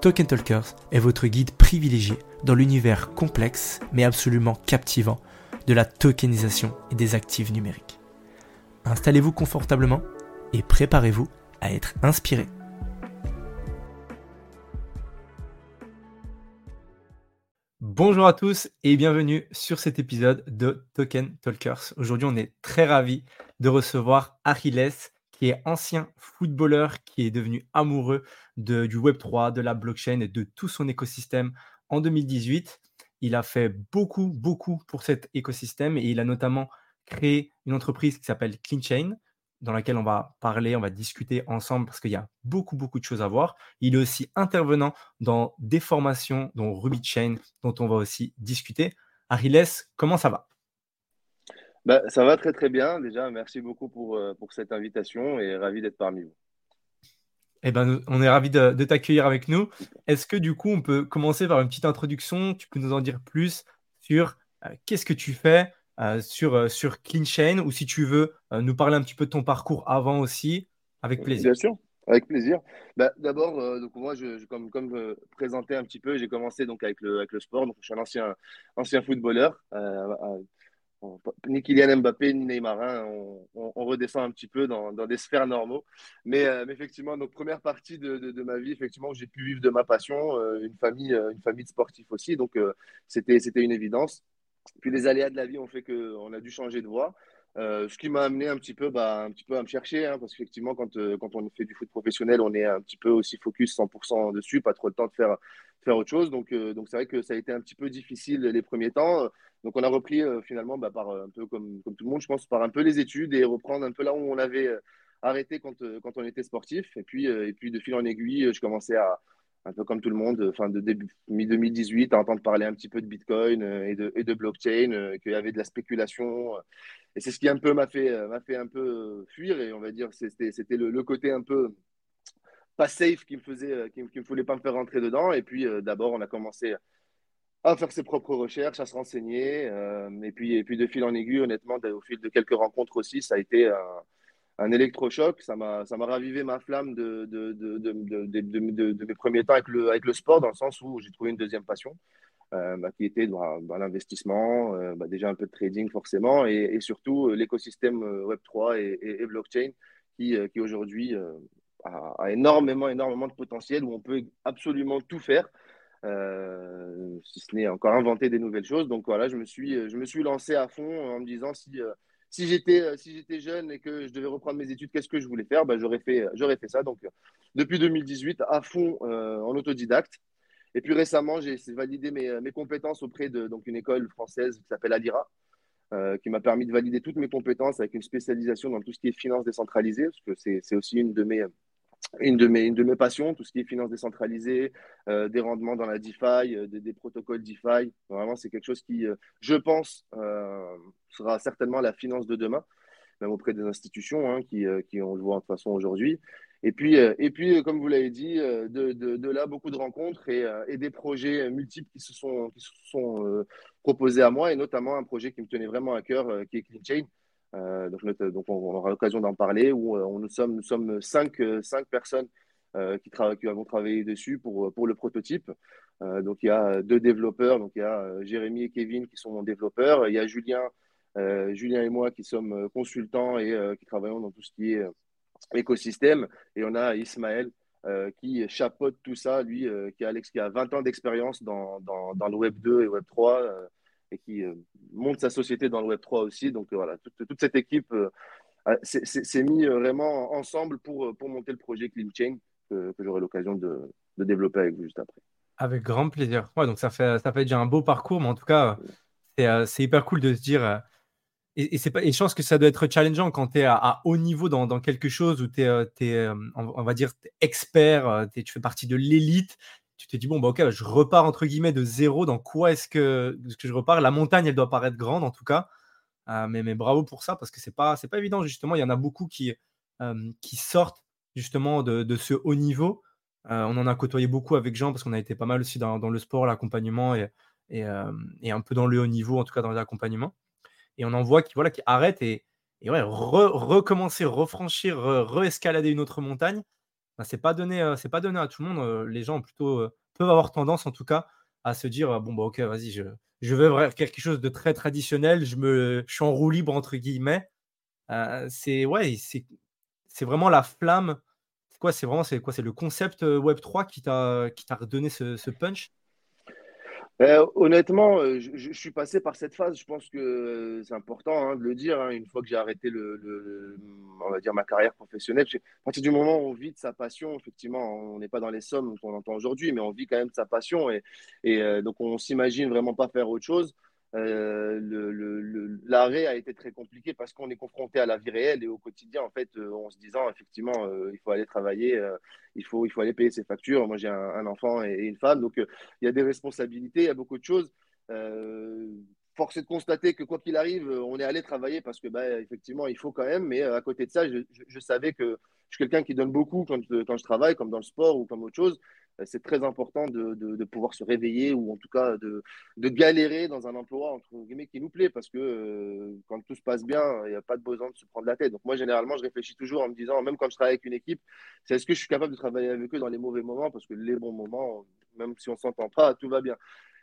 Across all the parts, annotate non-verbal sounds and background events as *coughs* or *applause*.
Token Talkers est votre guide privilégié dans l'univers complexe mais absolument captivant de la tokenisation et des actifs numériques. Installez-vous confortablement et préparez-vous à être inspiré. Bonjour à tous et bienvenue sur cet épisode de Token Talkers. Aujourd'hui, on est très ravis de recevoir Achilles, qui est ancien footballeur, qui est devenu amoureux du Web3, de la blockchain et de tout son écosystème en 2018. Il a fait beaucoup, beaucoup pour cet écosystème et il a notamment créé une entreprise qui s'appelle CleanChain, dans laquelle on va parler, on va discuter ensemble parce qu'il y a beaucoup, beaucoup de choses à voir. Il est aussi intervenant dans des formations, dont Ruby Chain, dont on va aussi discuter. Ariles, comment ça va? Bah, Ça va très, très bien. Déjà, merci beaucoup pour, euh, pour cette invitation et ravi d'être parmi vous. Eh ben, on est ravi de, t'accueillir avec nous. Est-ce que du coup, on peut commencer par une petite introduction? Tu peux nous en dire plus sur euh, qu'est-ce que tu fais, euh, sur, euh, sur Clean Chain? Ou si tu veux euh, nous parler un petit peu de ton parcours avant aussi, avec plaisir. Bien sûr, avec plaisir. Bah, D'abord, donc moi, je, comme, comme présenté un petit peu, j'ai commencé donc avec le, avec le sport. Donc, je suis un ancien, ancien footballeur. Ni Kylian Mbappé, ni Neymar. Hein, on, redescend un petit peu dans, des sphères normaux. Mais, mais, effectivement, donc première partie de, ma vie, effectivement, j'ai pu vivre de ma passion, une famille, une famille de sportifs aussi. Donc, c'était c'était une évidence. Puis les aléas de la vie ont fait qu'on a dû changer de voie. Euh, ce qui m'a amené un petit peu, bah, un petit peu à me chercher, hein, parce qu'effectivement, quand, euh, quand on fait du foot professionnel, on est un petit peu aussi focus 100% dessus, pas trop de temps de faire, faire autre chose. Donc, euh, donc c'est vrai que ça a été un petit peu difficile les premiers temps. Donc, on a repris finalement, bah, par un peu comme, tout le monde, je pense, par un peu les études et reprendre un peu là où on avait arrêté quand, quand on était sportif. Et puis, et puis, de fil en aiguille, je commençais à, un peu comme tout le monde, enfin de début mi-2018, à entendre parler un petit peu de Bitcoin euh, et de, et de blockchain, euh, qu'il y avait de la spéculation. Euh. Et c'est ce qui un peu m'a fait, m'a fait un peu fuir. Et on va dire, c'était, c'était le, côté un peu pas safe qui me faisait, qui, me voulait pas me faire rentrer dedans. Et puis d'abord, on a commencé à faire ses propres recherches, à se renseigner. et, puis, et puis de fil en aiguille, honnêtement, au fil de quelques rencontres aussi, ça a été un un électrochoc. Ça m'a, ravivé ma flamme de, de, de, de, mes premiers temps avec le, avec le sport, dans le sens où j'ai trouvé une deuxième passion, euh, bah, qui était dans, l'investissement, euh, bah, déjà un peu de trading forcément, et, surtout euh, l'écosystème Web3 et, blockchain, qui, qui aujourd'hui a, énormément, énormément de potentiel, où on peut absolument tout faire. Si ce n'est encore inventer des nouvelles choses. Donc voilà, je me suis, je me suis lancé à fond en me disant si, si j'étais euh, si jeune et que je devais reprendre mes études, qu'est-ce que je voulais faire? Ben, j'aurais fait fait ça. Donc depuis 2018 à fond euh, en autodidacte. Et puis récemment, j'ai validé mes, mes, compétences auprès de donc une école française qui s'appelle Adira, euh, qui m'a permis de valider toutes mes compétences avec une spécialisation dans tout ce qui est finance décentralisée, parce que c'est aussi une de mes une de, mes, une de mes passions, tout ce qui est finance décentralisée, euh, des rendements dans la DeFi, euh, des, protocoles DeFi. Vraiment, c'est quelque chose qui, euh, je pense, sera certainement la finance de demain, même auprès des institutions hein, qui, qui, on le voit de toute façon aujourd'hui. Et puis, et puis, comme vous l'avez dit, de, de, là, beaucoup de rencontres et, et, des projets multiples qui se sont, qui se sont proposés à moi, et notamment un projet qui me tenait vraiment à cœur, qui est CleanChain, euh, donc, on, aura l'occasion d'en parler, euh, nous, sommes, nous sommes cinq, euh, cinq personnes qui, qui, avons travaillé dessus pour, le prototype. donc il y a deux développeurs, donc il y a Jérémy et Kevin qui sont développeurs, il y a Julien, Julien et moi qui sommes consultants et qui travaillons dans tout ce qui est écosystème, et on a Ismaël qui chapeaute tout ça, lui, qui, a 20 ans d'expérience dans, le Web 2 et Web 3 et qui monte sa société dans le Web 3 aussi. Donc voilà, toute, cette équipe s'est mis vraiment ensemble pour, pour monter le projet Clean Chain que, que j'aurai l'occasion de, développer avec vous juste après. Avec grand plaisir. Ouais, donc ça fait, ça fait déjà un beau parcours, mais en tout cas, c'est euh, hyper cool de se dire. Euh, et, c'est pas, et je pense que ça doit être challengeant quand tu es à, haut niveau dans, dans quelque chose où tu es, es, on va dire, expert, euh, tu fais partie de l'élite. Tu te dis, bon, bah, ok, je repars entre guillemets de zéro. Dans quoi est-ce que, je repars? La montagne, elle doit paraître grande en tout cas. mais, mais bravo pour ça parce que c'est pas, pas évident, justement. Il y en a beaucoup qui, qui sortent justement de, ce haut niveau euh, on en a côtoyé beaucoup avec Jean parce qu'on a été pas mal aussi dans, le sport, l'accompagnement et, euh, et, un peu dans le haut niveau, en tout cas dans l'accompagnement. Et on en voit qui, voilà, qui arrêtent et, et ouais, recommencer, refranchir, re-escalader une autre montagne. C'est pas donné, euh, c'est pas donné à tout le monde. Les gens plutôt peuvent avoir tendance, en tout cas, à se dire bon bah ok, vas-y, je, je veux quelque chose de très traditionnel. Je me, je suis en roue libre entre guillemets. c'est ouais, c'est, c'est vraiment la flamme quoi C'est vraiment c'est quoi C'est le concept euh, Web 3 qui t'a qui t'a redonné ce, punch? Euh, honnêtement, euh, je, suis passé par cette phase. Je pense que c'est important hein, de le dire. Hein, une fois que j'ai arrêté le, on va dire ma carrière professionnelle, à partir du moment où on vit de sa passion, effectivement, on n'est pas dans les sommes qu'on entend aujourd'hui, mais on vit quand même de sa passion et donc on s'imagine vraiment pas faire autre chose. Euh, l'arrêt a été très compliqué parce qu'on est confronté à la vie réelle et au quotidien, en fait, euh, en se disant effectivement, euh, il faut aller travailler, il, faut, il faut aller payer ses factures. Moi, j'ai un, enfant et, une femme, donc il y a des responsabilités, il y a beaucoup de choses. force est de constater que quoi qu'il arrive, on est allé travailler parce que, bah, effectivement, il faut quand même, mais à côté de ça, je, je savais que je suis quelqu'un qui donne beaucoup quand, quand je travaille, comme dans le sport ou comme autre chose. Euh, c'est très important de, de, pouvoir se réveiller ou en tout cas de, de, galérer dans un emploi entre guillemets qui nous plaît parce que euh, quand tout se passe bien, il n'y a pas de besoin de se prendre la tête. Donc moi généralement je réfléchis toujours en me disant même quand je travaille avec une équipe, c'est est-ce que je suis capable de travailler avec eux dans les mauvais moments? Parce que les bons moments, même si on s'entend pas, tout va bien.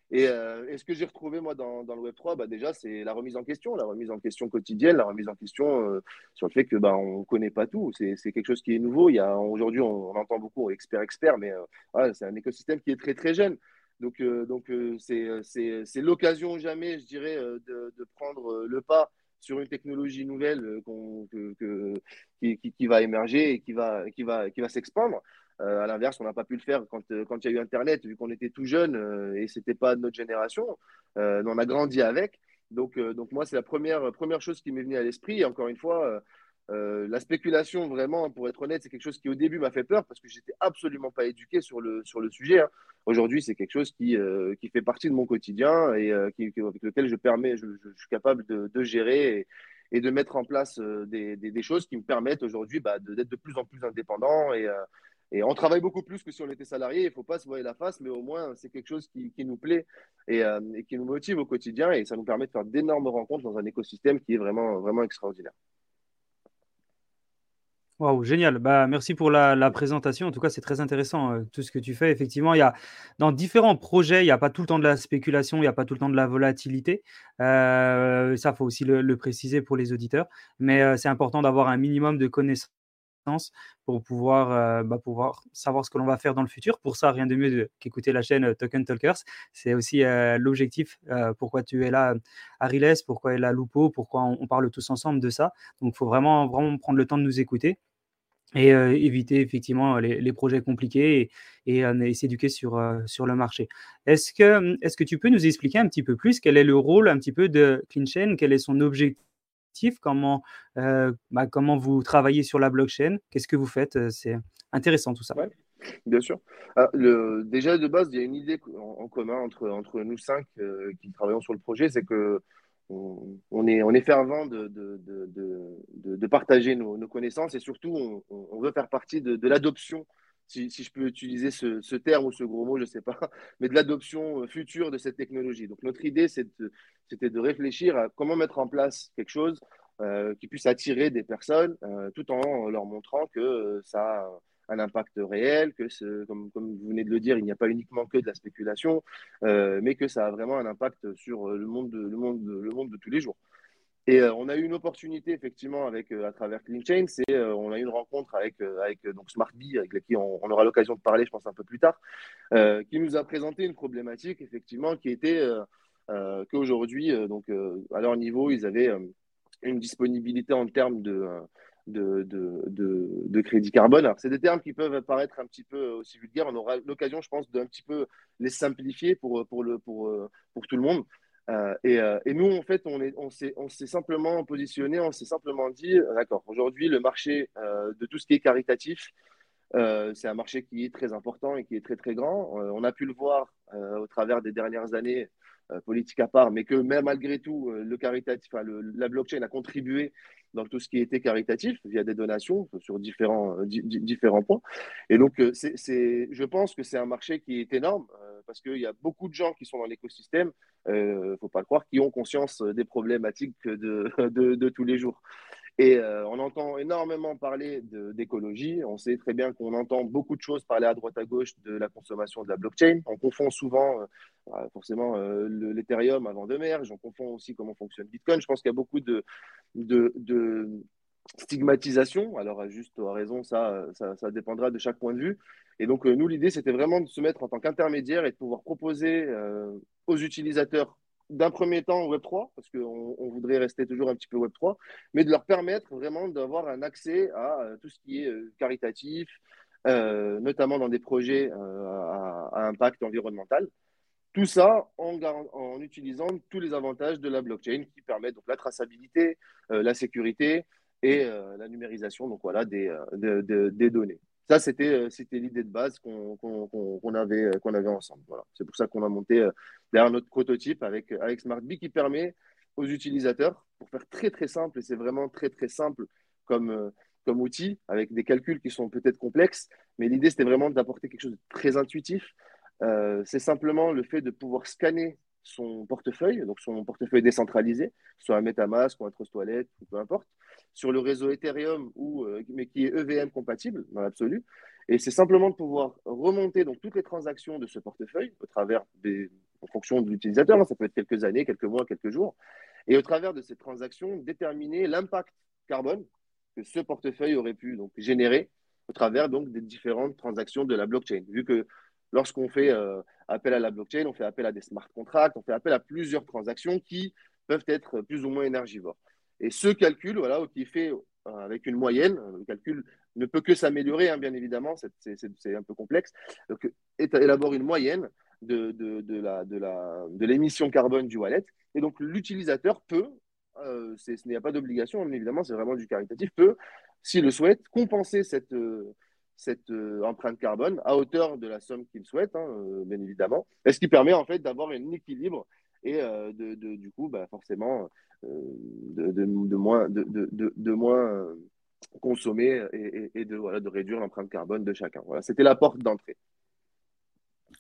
Et, euh, ce que j'ai retrouvé, moi, dans, le Web3, bah, déjà, c'est la remise en question, la remise en question quotidienne, la remise en question euh, sur le fait que bah, on connaît pas tout. C'est quelque chose qui est nouveau. Aujourd'hui, on, entend beaucoup expert, expert, mais euh, c'est un écosystème qui est très, très jeune. Donc, donc c'est l'occasion jamais, je dirais, de, prendre le pas sur une technologie nouvelle que, qui, qui, qui, va émerger et qui va, qui va, qui va s'expandre. Euh, à l'inverse, on n'a pas pu le faire quand, euh, il y a eu Internet, vu qu'on était tout jeune euh, et ce n'était pas de notre génération. on a grandi avec. Donc, donc moi, c'est la première, première chose qui m'est venue à l'esprit. Encore une fois, la spéculation, vraiment, pour être honnête, c'est quelque chose qui au début m'a fait peur parce que j'étais absolument pas éduqué sur le, sur le sujet. Hein. Aujourd'hui, c'est quelque chose qui, qui fait partie de mon quotidien et avec lequel je, permets, je, suis capable de, gérer et, et, de mettre en place des, des, des, choses qui me permettent aujourd'hui bah, d'être de, plus en plus indépendant et, et on travaille beaucoup plus que si on était salarié. Il ne faut pas se voir la face, mais au moins, c'est quelque chose qui, nous plaît euh, et, qui nous motive au quotidien. Et ça nous permet de faire d'énormes rencontres dans un écosystème qui est vraiment, vraiment extraordinaire. Waouh, génial. Bah, merci pour la, présentation. En tout cas, c'est très intéressant euh, tout ce que tu fais. Effectivement, il y a dans différents projets, il n'y a pas tout le temps de la spéculation, il n'y a pas tout le temps de la volatilité. Euh, ça, faut aussi le, préciser pour les auditeurs. Mais euh, c'est important d'avoir un minimum de connaissances pour pouvoir, euh, bah, pouvoir savoir ce que l'on va faire dans le futur. Pour ça, rien de mieux qu'écouter la chaîne euh, Token Talkers. C'est aussi euh, l'objectif, pourquoi tu es là, Ariles, pourquoi est là Lupo, pourquoi on, parle tous ensemble de ça. Donc, il faut vraiment, prendre le temps de nous écouter et éviter effectivement les, projets compliqués et, s'éduquer sur, sur le marché. Est-ce que, est -ce que tu peux nous expliquer un petit peu plus quel est le rôle un petit peu de CleanChain, quel est son objectif? Comment, euh, bah, comment vous travaillez sur la blockchain, qu'est-ce que vous faites? Euh, c'est intéressant tout ça. bien sûr. Ah, déjà, de base, il y a une idée en, commun entre, entre nous cinq euh, qui travaillons sur le projet, c'est que on, est, on est fervent de, de, de, de partager nos, connaissances et surtout, on, veut faire partie de, l'adoption si, je peux utiliser ce, ce, terme ou ce gros mot, je ne sais pas, *laughs* mais de l'adoption future de cette technologie. Donc notre idée, c'était de réfléchir à comment mettre en place quelque chose euh, qui puisse attirer des personnes euh, tout en leur montrant que euh, ça a un impact réel, que comme, comme vous venez de le dire, il n'y a pas uniquement que de la spéculation, mais que ça a vraiment un impact sur le monde le monde de tous les jours. Et on a eu une opportunité effectivement avec à travers CleanChain, c'est on a eu une rencontre avec avec donc SmartBee avec qui on, aura l'occasion de parler, je pense un peu plus tard, qui nous a présenté une problématique effectivement qui était qu'aujourd'hui donc à leur niveau ils avaient une disponibilité en termes de de, de, de, crédit carbone. Alors, c'est des termes qui peuvent paraître un petit peu aussi vulgaires. On aura l'occasion, je pense, d'un petit peu les simplifier pour, pour, le, pour, pour tout le monde. Euh, et, euh, et, nous, en fait, on, est, on, s'est, simplement positionné, on s'est simplement dit, d'accord, aujourd'hui, le marché euh, de tout ce qui est caritatif, c'est un marché qui est très important et qui est très, très grand. on a pu le voir au travers des dernières années, politique à part, mais que même malgré tout, le caritatif, la blockchain a contribué dans tout ce qui était caritatif via des donations sur différents, différents points. Et donc, c'est, je pense que c'est un marché qui est énorme parce qu'il y a beaucoup de gens qui sont dans l'écosystème, il euh, ne faut pas le croire, qui ont conscience des problématiques *laughs* de, de, tous les jours. Et euh, on entend énormément parler d'écologie. On sait très bien qu'on entend beaucoup de choses parler à droite à gauche de la consommation de la blockchain. On confond souvent, euh, forcément, l'Ethereum avant de merge. On confond aussi comment fonctionne Bitcoin. Je pense qu'il y a beaucoup de, stigmatisation. Alors, juste à raison, ça, ça, dépendra de chaque point de vue. Et donc, euh, nous, l'idée, c'était vraiment de se mettre en tant qu'intermédiaire et de pouvoir proposer euh, aux utilisateurs d'un premier temps Web3, parce qu'on on voudrait rester toujours un petit peu Web3, mais de leur permettre vraiment d'avoir un accès à euh, tout ce qui est caritatif, notamment dans des projets à, impact environnemental. Tout ça en, utilisant tous les avantages de la blockchain qui permettent donc la traçabilité, la sécurité et la numérisation donc voilà, des données. Ça, c'était euh, c'était l'idée de base qu'on avait, euh, avait ensemble. Voilà. C'est pour ça qu'on a monté euh, derrière notre prototype avec, avec SmartBee qui permet aux utilisateurs, pour faire très très simple, et c'est vraiment très très simple comme, comme outil, avec des calculs qui sont peut-être complexes, mais l'idée c'était vraiment d'apporter quelque chose de très intuitif. c'est simplement le fait de pouvoir scanner son portefeuille, donc son portefeuille décentralisé, soit un MetaMask ou un Trust Wallet, ou peu importe, sur le réseau Ethereum, ou, euh, mais qui est EVM compatible dans l'absolu. Et c'est simplement de pouvoir remonter donc, toutes les transactions de ce portefeuille au travers des, en fonction de l'utilisateur, hein, ça peut être quelques années, quelques mois, quelques jours, et au travers de ces transactions, déterminer l'impact carbone que ce portefeuille aurait pu donc, générer au travers donc, des différentes transactions de la blockchain. Vu que lorsqu'on fait euh, appel à la blockchain, on fait appel à des smart contracts, on fait appel à plusieurs transactions qui peuvent être plus ou moins énergivores. Et ce calcul, voilà, qui est fait euh, avec une moyenne, le calcul ne peut que s'améliorer, hein, bien évidemment, c'est un peu complexe. Donc, élabore une moyenne de, de, de l'émission la, de carbone du wallet. Et donc, l'utilisateur peut, euh, ce n'est pas d'obligation, mais évidemment, c'est vraiment du caritatif, peut, s'il le souhaite, compenser cette, cette euh, empreinte carbone à hauteur de la somme qu'il souhaite, hein, euh, bien évidemment. Ce qui permet en fait d'avoir un équilibre et euh, de, du coup, bah, forcément, de, de, moins, de, moins consommer et, de, voilà, de réduire l'empreinte carbone de chacun. Voilà, c'était la porte d'entrée.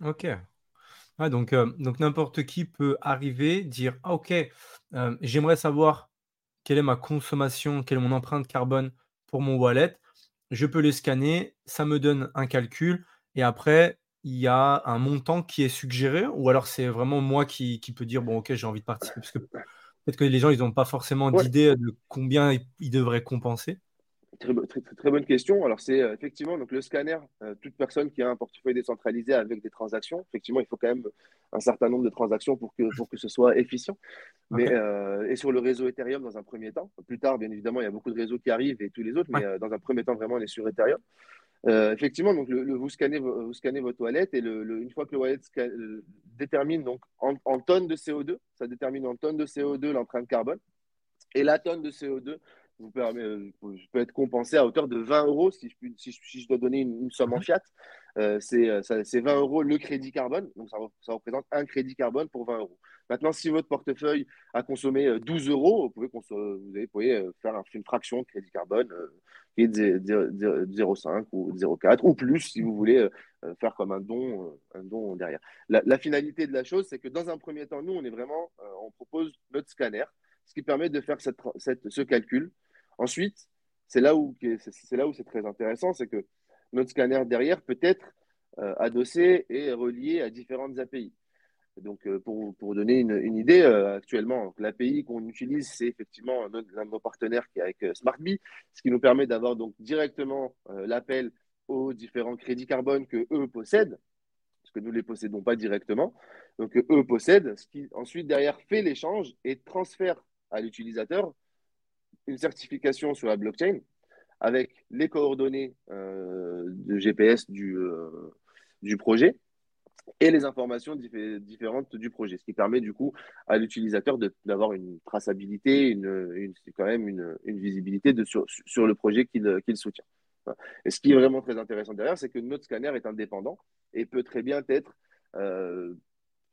Ok. donc, donc n'importe qui peut arriver, dire ah, ok, j'aimerais savoir quelle est ma consommation, quelle est mon empreinte carbone pour mon wallet je peux les scanner, ça me donne un calcul, et après, il y a un montant qui est suggéré, ou alors c'est vraiment moi qui, qui peux dire, bon, ok, j'ai envie de participer, parce que peut-être que les gens, ils n'ont pas forcément d'idée de combien ils devraient compenser. Très, très, bonne question. Alors, c'est euh, effectivement donc, le scanner, euh, toute personne qui a un portefeuille décentralisé avec des transactions, effectivement, il faut quand même un certain nombre de transactions pour que, pour que ce soit efficient. Mais, euh, et sur le réseau Ethereum, dans un premier temps, plus tard, bien évidemment, il y a beaucoup de réseaux qui arrivent et tous les autres, mais dans un premier temps, vraiment, on est sur Ethereum. Effectivement, donc le, vous, scannez, vous scannez votre wallet et le, une fois que le wallet détermine donc en, en tonnes de CO2, ça détermine en tonnes de CO2 l'empreinte carbone. Et la tonne de CO2 vous permet, euh, je peux être compensé à hauteur de 20 euros si je, si, si je dois donner une, somme en mhm. fiat. Euh, c'est 20 euros le crédit carbone, donc ça, ça, représente un crédit carbone pour 20 euros. Maintenant, si votre portefeuille a consommé 12 euh, euros, vous pouvez, vous pouvez faire une fraction de crédit carbone qui est de 0,5 ou 0,4 ou plus si vous voulez faire comme un don, un don derrière. La, la finalité de la chose, c'est que dans un premier temps, nous, on est vraiment, on propose notre scanner, ce qui permet de faire cette, cette, ce calcul Ensuite, c'est là où c'est très intéressant, c'est que notre scanner derrière peut être euh, adossé et relié à différentes API. Donc, pour, pour donner une, idée, actuellement, l'API qu'on utilise, c'est effectivement l'un de nos partenaires qui est avec SmartBee, ce qui nous permet d'avoir donc directement l'appel aux différents crédits carbone que eux possèdent, parce que nous ne les possédons pas directement. Donc, eux possèdent, ce qui ensuite derrière fait l'échange et transfère à l'utilisateur une certification sur la blockchain avec les coordonnées euh, de GPS du, euh, du projet et les informations différentes du projet, ce qui permet du coup à l'utilisateur d'avoir une traçabilité, une, quand même une, une visibilité de, sur, sur, le projet qu'il soutient. Et ce qui est vraiment très intéressant derrière, c'est que notre scanner est indépendant et peut très bien être euh,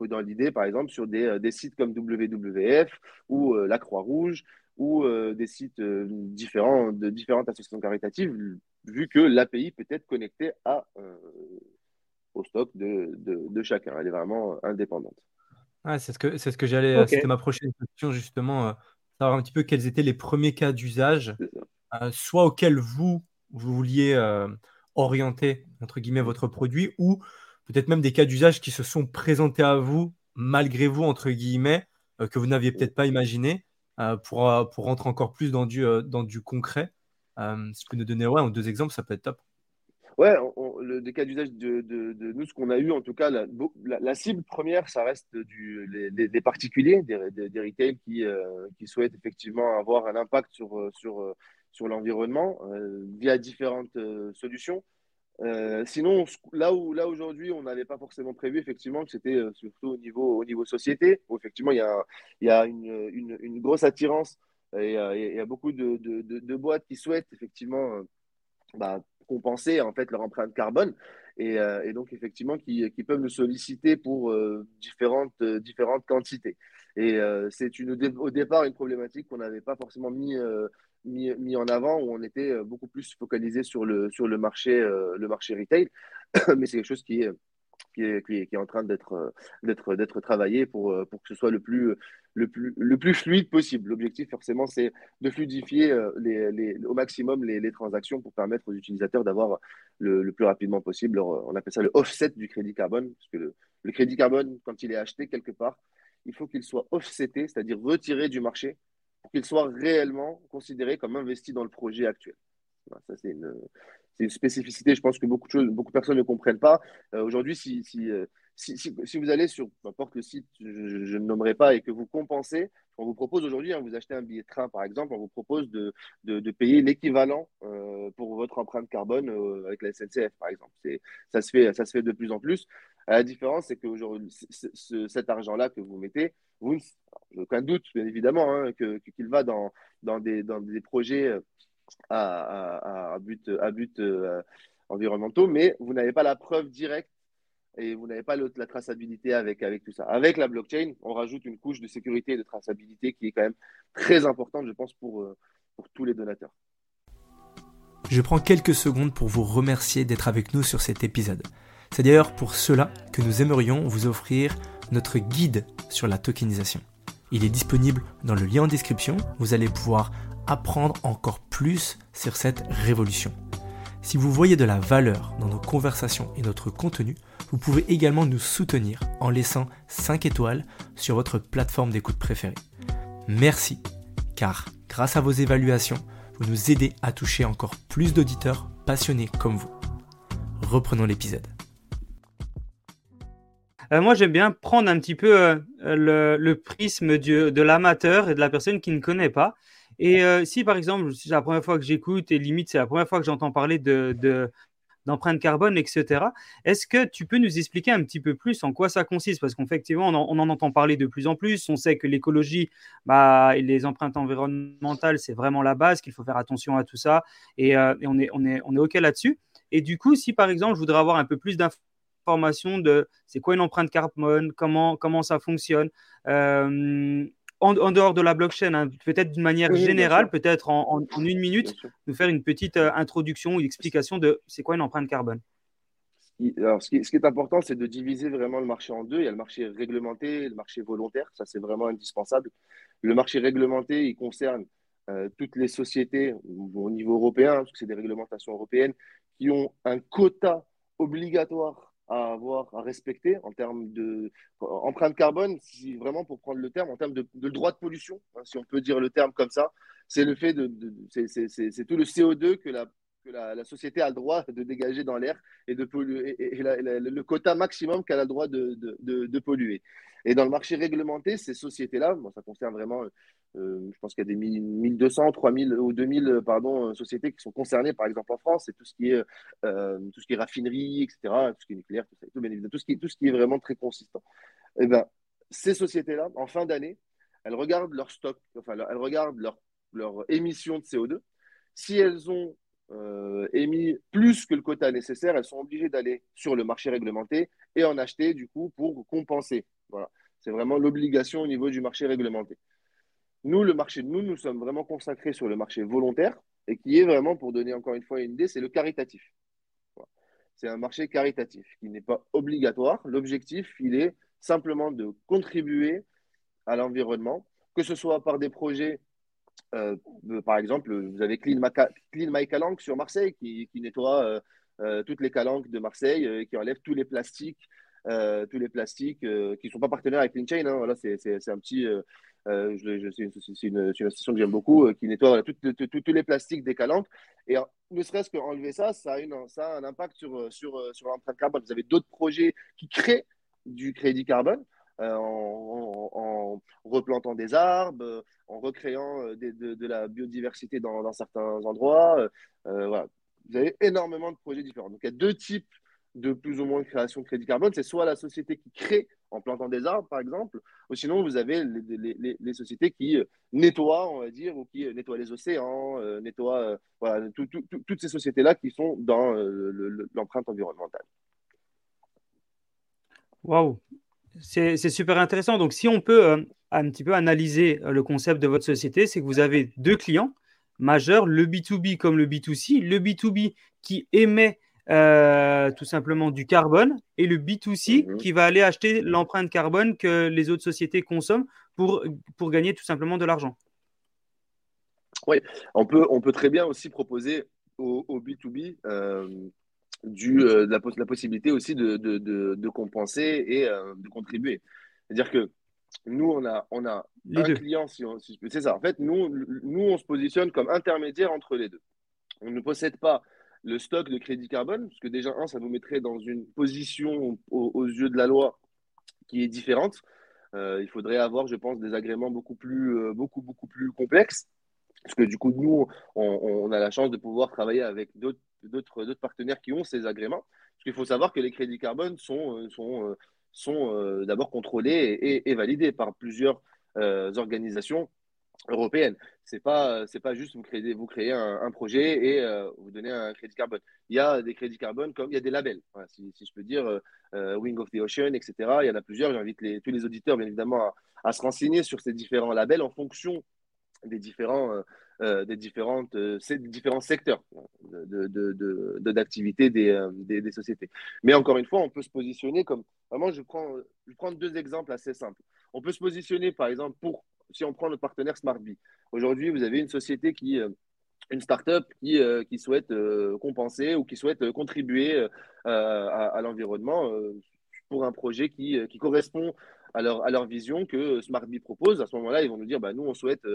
dans l'idée, par exemple, sur des, des, sites comme WWF ou la Croix-Rouge ou euh, des sites euh, différents de différentes associations caritatives, vu que l'API peut être connectée à, euh, au stock de, de, chacun. Elle est vraiment indépendante. c'est ce que, c'est ce que j'allais. C'était ma prochaine question, justement, savoir un petit peu quels étaient les premiers cas d'usage, soit auxquels vous, vous vouliez orienter, entre guillemets, votre produit, ou peut-être même des cas d'usage qui se sont présentés à vous, malgré vous, entre guillemets, que vous n'aviez peut-être pas imaginé. Euh, pour, euh, pour rentrer encore plus dans du, euh, dans du concret. si tu peux nous donner ouais, deux exemples, ça peut être top. Ouais, le, des cas d'usage de, de, nous, ce qu'on a eu, en tout cas, la, la, cible première, ça reste du, particuliers, des, des, qui, qui souhaitent effectivement avoir un impact sur, sur, sur l'environnement via différentes solutions. Euh, sinon, là où là aujourd'hui, on n'avait pas forcément prévu effectivement que c'était euh, surtout au niveau au niveau société où effectivement il y a il une, une, grosse attirance et euh, il y a beaucoup de, de, de, boîtes qui souhaitent effectivement bah, compenser en fait leur empreinte carbone et, et donc effectivement qui, qui, peuvent nous solliciter pour différentes différentes quantités. Et c'est une au départ une problématique qu'on n'avait pas forcément mis mis, en avant où on était euh, beaucoup plus focalisé sur le, sur le, marché, euh, le marché retail. *coughs* Mais c'est quelque chose qui est, qui est, qui est, en train d'être, d'être, d'être travaillé pour, pour que ce soit le plus, le plus, le plus fluide possible. L'objectif, forcément, c'est de fluidifier euh, les, les, au maximum les, les, transactions pour permettre aux utilisateurs d'avoir le, le, plus rapidement possible. on appelle ça le offset du crédit carbone, parce que le, le crédit carbone, quand il est acheté quelque part, il faut qu'il soit offseté, c'est-à-dire retiré du marché pour qu'il soit réellement considéré comme investi dans le projet actuel. ça, c'est une, spécificité, je pense que beaucoup de, beaucoup de personnes ne comprennent pas. Euh, aujourd'hui, si, euh, si, si, si, vous allez sur n'importe le site, je, ne nommerai pas, et que vous compensez, on vous propose aujourd'hui, hein, vous achetez un billet de train par exemple, on vous propose de, de, de payer l'équivalent euh, pour votre empreinte carbone avec la SNCF par exemple. Ça se, fait, ça se fait de plus en plus. La différence, c'est que cet argent-là que vous mettez, vous, aucun doute, bien évidemment, hein, qu'il va dans, dans, des, dans des projets euh, à, à, but, à but euh, environnementaux, mais vous n'avez pas la preuve directe et vous n'avez pas la traçabilité avec, avec tout ça. Avec la blockchain, on rajoute une couche de sécurité et de traçabilité qui est quand même très importante, je pense, pour, euh, pour tous les donateurs. Je prends quelques secondes pour vous remercier d'être avec nous sur cet épisode. C'est d'ailleurs pour cela que nous aimerions vous offrir notre guide sur la tokenisation. Il est disponible dans le lien en description, vous allez pouvoir apprendre encore plus sur cette révolution. Si vous voyez de la valeur dans nos conversations et notre contenu, vous pouvez également nous soutenir en laissant 5 étoiles sur votre plateforme d'écoute préférée. Merci, car grâce à vos évaluations, vous nous aidez à toucher encore plus d'auditeurs passionnés comme vous. Reprenons l'épisode. Euh, moi, j'aime bien prendre un petit peu euh, le, prisme de l'amateur et de la personne qui ne connaît pas. Et euh, si, par exemple, c'est la première fois que j'écoute et limite, c'est la première fois que j'entends parler de, d'empreinte carbone, etc. Est-ce que tu peux nous expliquer un petit peu plus en quoi ça consiste? Parce qu'effectivement, on, en entend parler de plus en plus. On sait que l'écologie bah, et les empreintes environnementales, c'est vraiment la base, qu'il faut faire attention à tout ça. Et, on, est, on, est, on est OK là-dessus. Et du coup, si par exemple, je voudrais avoir un peu plus d'informations formation de c'est quoi une empreinte carbone, comment, comment ça fonctionne. Euh, en, dehors de la blockchain, hein, peut-être d'une manière générale, peut-être en, une minute, nous faire une petite euh, introduction ou explication de c'est quoi une empreinte carbone. Alors, ce, qui, ce qui est important, c'est de diviser vraiment le marché en deux. Il y a le marché réglementé et le marché volontaire. Ça, c'est vraiment indispensable. Le marché réglementé, il concerne euh, toutes les sociétés au niveau européen, parce que c'est des réglementations européennes, qui ont un quota obligatoire à avoir, à respecter en termes de empreinte carbone, si vraiment pour prendre le terme, en termes de, droit de pollution, hein, si on peut dire le terme comme ça, c'est le fait de, c'est tout le CO2 que la que la, société a le droit de dégager dans l'air et de polluer, et, le quota maximum qu'elle a le droit de, de, de, polluer. Et dans le marché réglementé, ces sociétés-là, bon, ça concerne vraiment, euh, je pense qu'il y a des 1200, 3000 ou 2000 pardon, sociétés qui sont concernées, par exemple en France, c'est tout ce qui est, euh, tout ce qui est raffinerie, etc., tout ce qui est nucléaire, tout, ce qui, tout ce qui est vraiment très consistant. Et eh ben, ces sociétés-là, en fin d'année, elles regardent leur stock, enfin, elles regardent leur, leur émission de CO2. Si elles ont euh, émis plus que le quota nécessaire, elles sont obligées d'aller sur le marché réglementé et en acheter du coup pour compenser. Voilà. C'est vraiment l'obligation au niveau du marché réglementé. Nous, le marché nous, nous sommes vraiment consacrés sur le marché volontaire et qui est vraiment, pour donner encore une fois une idée, c'est le caritatif. C'est un marché caritatif qui n'est pas obligatoire. L'objectif, il est simplement de contribuer à l'environnement, que ce soit par des projets euh, par exemple, vous avez Clean, My Calanque sur Marseille qui, nettoie euh, euh, toutes les calanques de Marseille, qui enlève tous les plastiques, tous les plastiques qui ne sont pas partenaires avec Clean Chain. Hein. c'est un petit. Je, c'est une, une, association que j'aime beaucoup qui nettoie tous les plastiques des calanques. Et ne serait-ce qu'enlever ça, ça a, ça a un impact sur, sur, l'empreinte carbone. Vous avez d'autres projets qui créent du crédit carbone. Euh, en, replantant des arbres, euh, en recréant euh, de, la biodiversité dans, certains endroits. Vous avez énormément de projets différents. Donc il y a deux types de plus ou moins de création de crédit carbone. C'est soit la société qui crée en plantant des arbres, par exemple, ou sinon vous avez les, sociétés qui nettoient, on va dire, ou qui nettoient les océans, nettoient voilà, toutes ces sociétés-là qui sont dans l'empreinte environnementale. Waouh c'est super intéressant. Donc, si on peut euh, un petit peu analyser euh, le concept de votre société, c'est que vous avez deux clients majeurs, le B2B comme le B2C. Le B2B qui émet euh, tout simplement du carbone et le B2C mhm. qui va aller acheter l'empreinte carbone que les autres sociétés consomment pour, pour gagner tout simplement de l'argent. Oui, on peut, on peut très bien aussi proposer au, B2B du, euh, la, la, possibilité aussi de, de, de, compenser et euh, de contribuer. C'est-à-dire que nous, on a, on a un client, si, si c'est ça. En fait, nous, nous, on se positionne comme intermédiaire entre les deux. On ne possède pas le stock de crédit carbone, parce que déjà, un, ça nous mettrait dans une position aux, yeux de la loi qui est différente. Euh, il faudrait avoir, je pense, des agréments beaucoup plus, beaucoup, beaucoup plus complexes. Parce que du coup, nous, on, a la chance de pouvoir travailler avec d'autres partenaires qui ont ces agréments. Parce qu'il faut savoir que les crédits carbone sont, euh, sont, euh, sont euh, d'abord contrôlés et, validés par plusieurs organisations européennes. Ce n'est pas, pas juste vous créez, vous créez un, projet et vous donnez un crédit carbone. Il y a des crédits carbone comme il y a des labels, si, je peux dire, Wing of the Ocean, etc. Il y en a plusieurs. J'invite tous les auditeurs, bien évidemment, à, se renseigner sur ces différents labels en fonction des différents euh, des, différentes, euh, différents secteurs d'activité de, de, euh, des, des, sociétés. Mais encore une fois, on peut se positionner comme. Vraiment, je prends, je prends deux exemples assez simples. On peut se positionner, par exemple, pour. Si on prend notre partenaire SmartBee. Aujourd'hui, vous avez une société qui une start-up qui, qui souhaite compenser ou qui souhaite contribuer à, l'environnement pour un projet qui, qui correspond à leur, à leur vision que SmartBee propose. À ce moment-là, ils vont nous dire bah, nous, on souhaite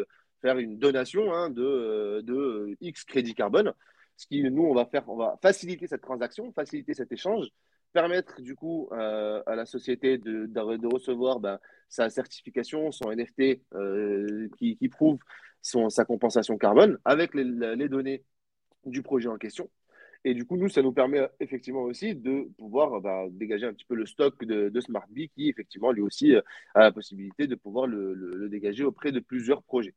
faire une donation hein, de, euh, de X crédit carbone. Ce qui, nous, on va faire, on va faciliter cette transaction, faciliter cet échange, permettre du coup euh, à la société de, de, recevoir ben, sa certification, son NFT euh, qui, prouve son, sa compensation carbone avec les, données du projet en question. Et du coup, nous, ça nous permet effectivement aussi de pouvoir bah, dégager un petit peu le stock de, de SmartBee qui, effectivement, lui aussi a la possibilité de pouvoir le, le dégager auprès de plusieurs projets.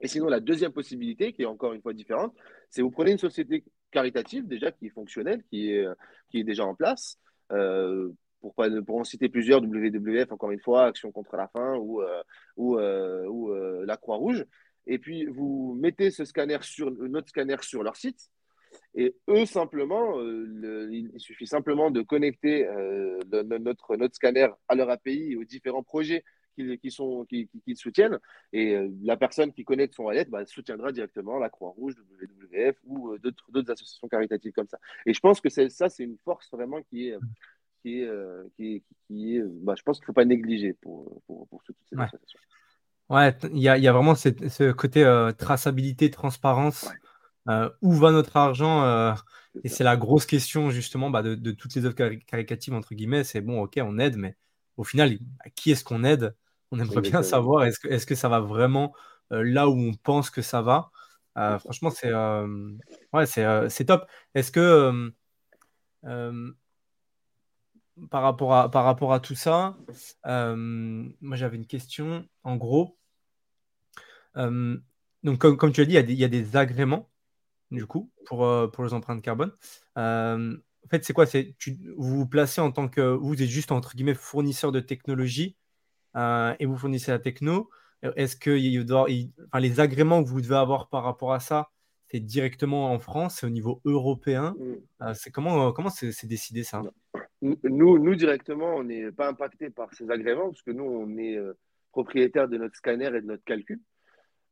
Et sinon, la deuxième possibilité, qui est encore une fois différente, c'est vous prenez une société caritative déjà qui est fonctionnelle, qui est, qui est déjà en place. Euh, pour, pas, pour en citer plusieurs, WWF, encore une fois, Action contre la faim ou, euh, ou, euh, ou la Croix-Rouge. Et puis, vous mettez ce scanner sur, notre scanner sur leur site. Et eux, simplement, il suffit simplement de connecter notre, notre scanner à leur API et aux différents projets qui, sont, qui, qui, soutiennent. Et euh, la personne qui connecte son wallet bah, soutiendra directement la Croix-Rouge, WWF ou euh, d'autres associations caritatives comme ça. Et je pense que ça, c'est une force vraiment qui est, qui est, qui qui bah, je pense qu'il ne faut pas négliger pour, pour, pour toutes ces associations. Ouais, il y a, y a, vraiment ce côté traçabilité, transparence. où va notre argent Et c'est la grosse question justement bah, de, de, toutes les œuvres caricatives, entre guillemets. C'est bon, ok, on aide, mais au final, à qui est-ce qu'on aide? On aimerait bien savoir, est-ce que, est que ça va vraiment là où on pense que ça va? Franchement, c'est ouais, c'est top. Est-ce que par rapport à, par rapport à tout ça, moi j'avais une question. En gros, donc comme, comme, tu as dit, il y, a des, agréments du coup pour, pour les empreintes carbone. en fait, c'est quoi? C'est vous vous placez en tant que vous êtes juste entre guillemets fournisseur de technologie et vous fournissez la techno. Est-ce que il doit, enfin, les agréments que vous devez avoir par rapport à ça, c'est directement en France, c'est au niveau européen? Mm. c'est comment comment c'est décidé ça? Nous, nous, directement, on n'est pas impacté par ces agréments parce que nous, on est euh, propriétaire de notre scanner et de notre calcul.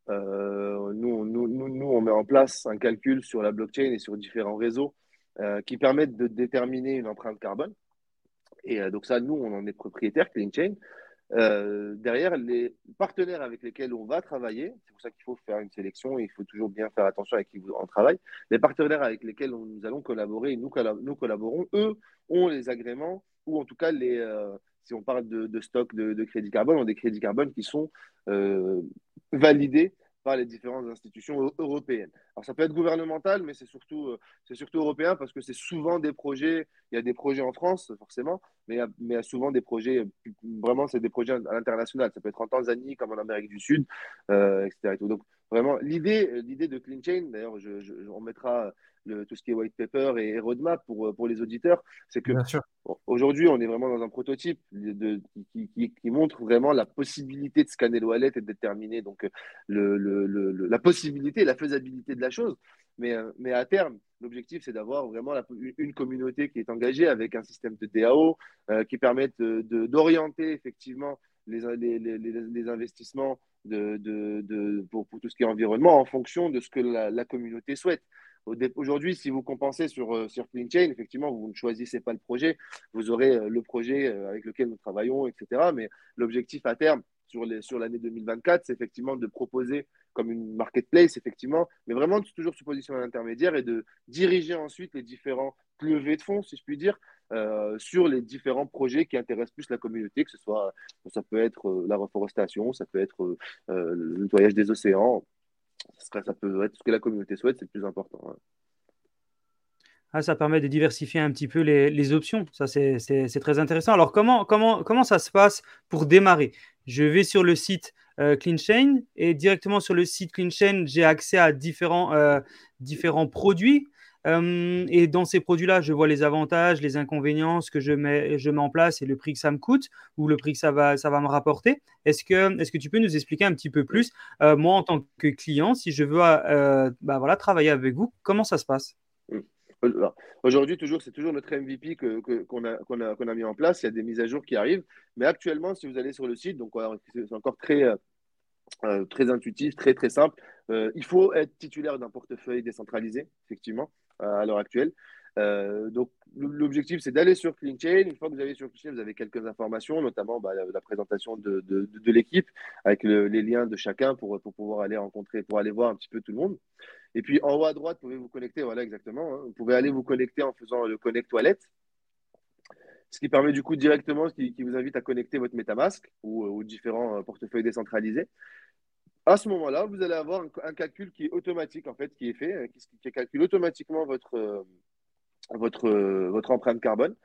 Euh, nous, nous, nous, on met en place un calcul sur la blockchain et sur différents réseaux euh, qui permettent de déterminer une empreinte carbone. Et donc ça, nous, on en est propriétaire, CleanChain. Euh, derrière, les partenaires avec lesquels on va travailler, c'est pour ça qu'il faut faire une sélection et il faut toujours bien faire attention avec qui on travaille. Les partenaires avec lesquels nous allons collaborer et nous, collaborons, eux, ont les agréments ou en tout cas, les, euh, si on parle de, stock de, crédit carbone, ont des crédits carbone qui sont euh, validés par les différentes institutions européennes. Alors ça peut être gouvernemental, mais c'est surtout, euh, c'est surtout européen parce que c'est souvent des projets, il y a des projets en France forcément, mais il y a, mais souvent des projets, vraiment c'est des projets à l'international, ça peut être en Tanzanie comme en Amérique du Sud, euh, etc. Donc vraiment, l'idée, l'idée de Clean Chain, d'ailleurs je, on mettra tout ce qui est white paper et, roadmap pour, pour les auditeurs, c'est que aujourd'hui, on est vraiment dans un prototype de, qui, qui, montre vraiment la possibilité de scanner le wallet et de déterminer donc, le, le, la possibilité, la faisabilité de la chose. Mais, mais à terme, l'objectif, c'est d'avoir vraiment une communauté qui est engagée avec un système de DAO euh, qui permette d'orienter effectivement les, les, les, les investissements de, de, de pour, pour, tout ce qui est environnement en fonction de ce que la, la communauté souhaite. Aujourd'hui, si vous compensez sur, euh, sur CleanChain, effectivement, vous ne choisissez pas le projet. Vous aurez euh, le projet euh, avec lequel nous travaillons, etc. Mais l'objectif à terme sur l'année sur 2024, c'est effectivement de proposer comme une marketplace, effectivement, mais vraiment toujours sous position intermédiaire et de diriger ensuite les différents levées de fonds, si je puis dire, sur les différents projets qui intéressent plus la communauté, que ce soit, ça peut être la reforestation, ça peut être le nettoyage des océans, ça, peut être ce que la communauté souhaite, c'est le plus important. Ah, ça permet de diversifier un petit peu les, options. Ça, c'est très intéressant. Alors, comment, ça se passe pour démarrer? Je vais sur le site euh, CleanChain et directement sur le site CleanChain, j'ai accès à différents, euh, différents produits. Euh, et dans ces produits-là, je vois les avantages, les inconvénients, ce que je mets, je mets en place et le prix que ça me coûte ou le prix que ça va, ça va me rapporter. Est-ce que, est que tu peux nous expliquer un petit peu plus, euh, moi en tant que client, si je veux euh, bah voilà, travailler avec vous, comment ça se passe? Aujourd'hui, toujours, c'est toujours notre MVP qu'on que, a, qu'on a, a, mis en place. Il y a des mises à jour qui arrivent. Mais actuellement, si vous allez sur le site, c'est encore très, très intuitif, très très simple. il faut être titulaire d'un portefeuille décentralisé, effectivement à l'heure actuelle. Euh, donc, l'objectif, c'est d'aller sur CleanChain. Une fois que vous avez sur CleanChain, vous avez quelques informations, notamment bah, la, présentation de, l'équipe avec les liens de chacun pour, pouvoir aller rencontrer, pour aller voir un petit peu tout le monde. Et puis, en haut à droite, vous pouvez vous connecter. Voilà, exactement. Hein. Vous pouvez aller vous connecter en faisant le Connect Toilette. Ce qui permet du coup directement, qui, qui vous invite à connecter votre MetaMask ou, ou différents euh, portefeuilles décentralisés à ce moment-là, vous allez avoir un, calcul qui est automatique, en fait, qui est fait, euh, qui, calcule automatiquement votre, euh, euh, votre empreinte carbone.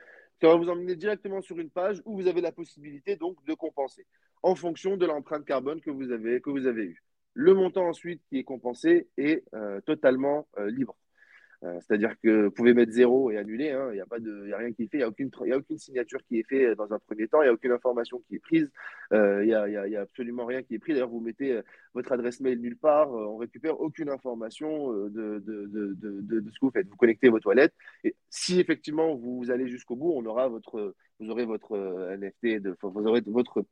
Ça va vous emmener directement sur une page où vous avez la possibilité donc de compenser en fonction de l'empreinte carbone que vous avez eue. Le montant ensuite qui est compensé est totalement libre. Euh, c'est-à-dire que vous pouvez mettre zéro et annuler, hein. il n'y a, pas de, a rien qui est fait, il n'y a, aucune, a aucune signature qui est faite dans un premier temps, il n'y a aucune information qui est prise, euh, il n'y a, y a, absolument rien qui est pris. D'ailleurs, vous mettez euh, votre adresse mail nulle part, on récupère aucune information de, de, de, de, ce que vous faites. Vous connectez vos toilettes et si effectivement vous allez jusqu'au bout, on aura votre, vous aurez votre NFT, vous aurez votre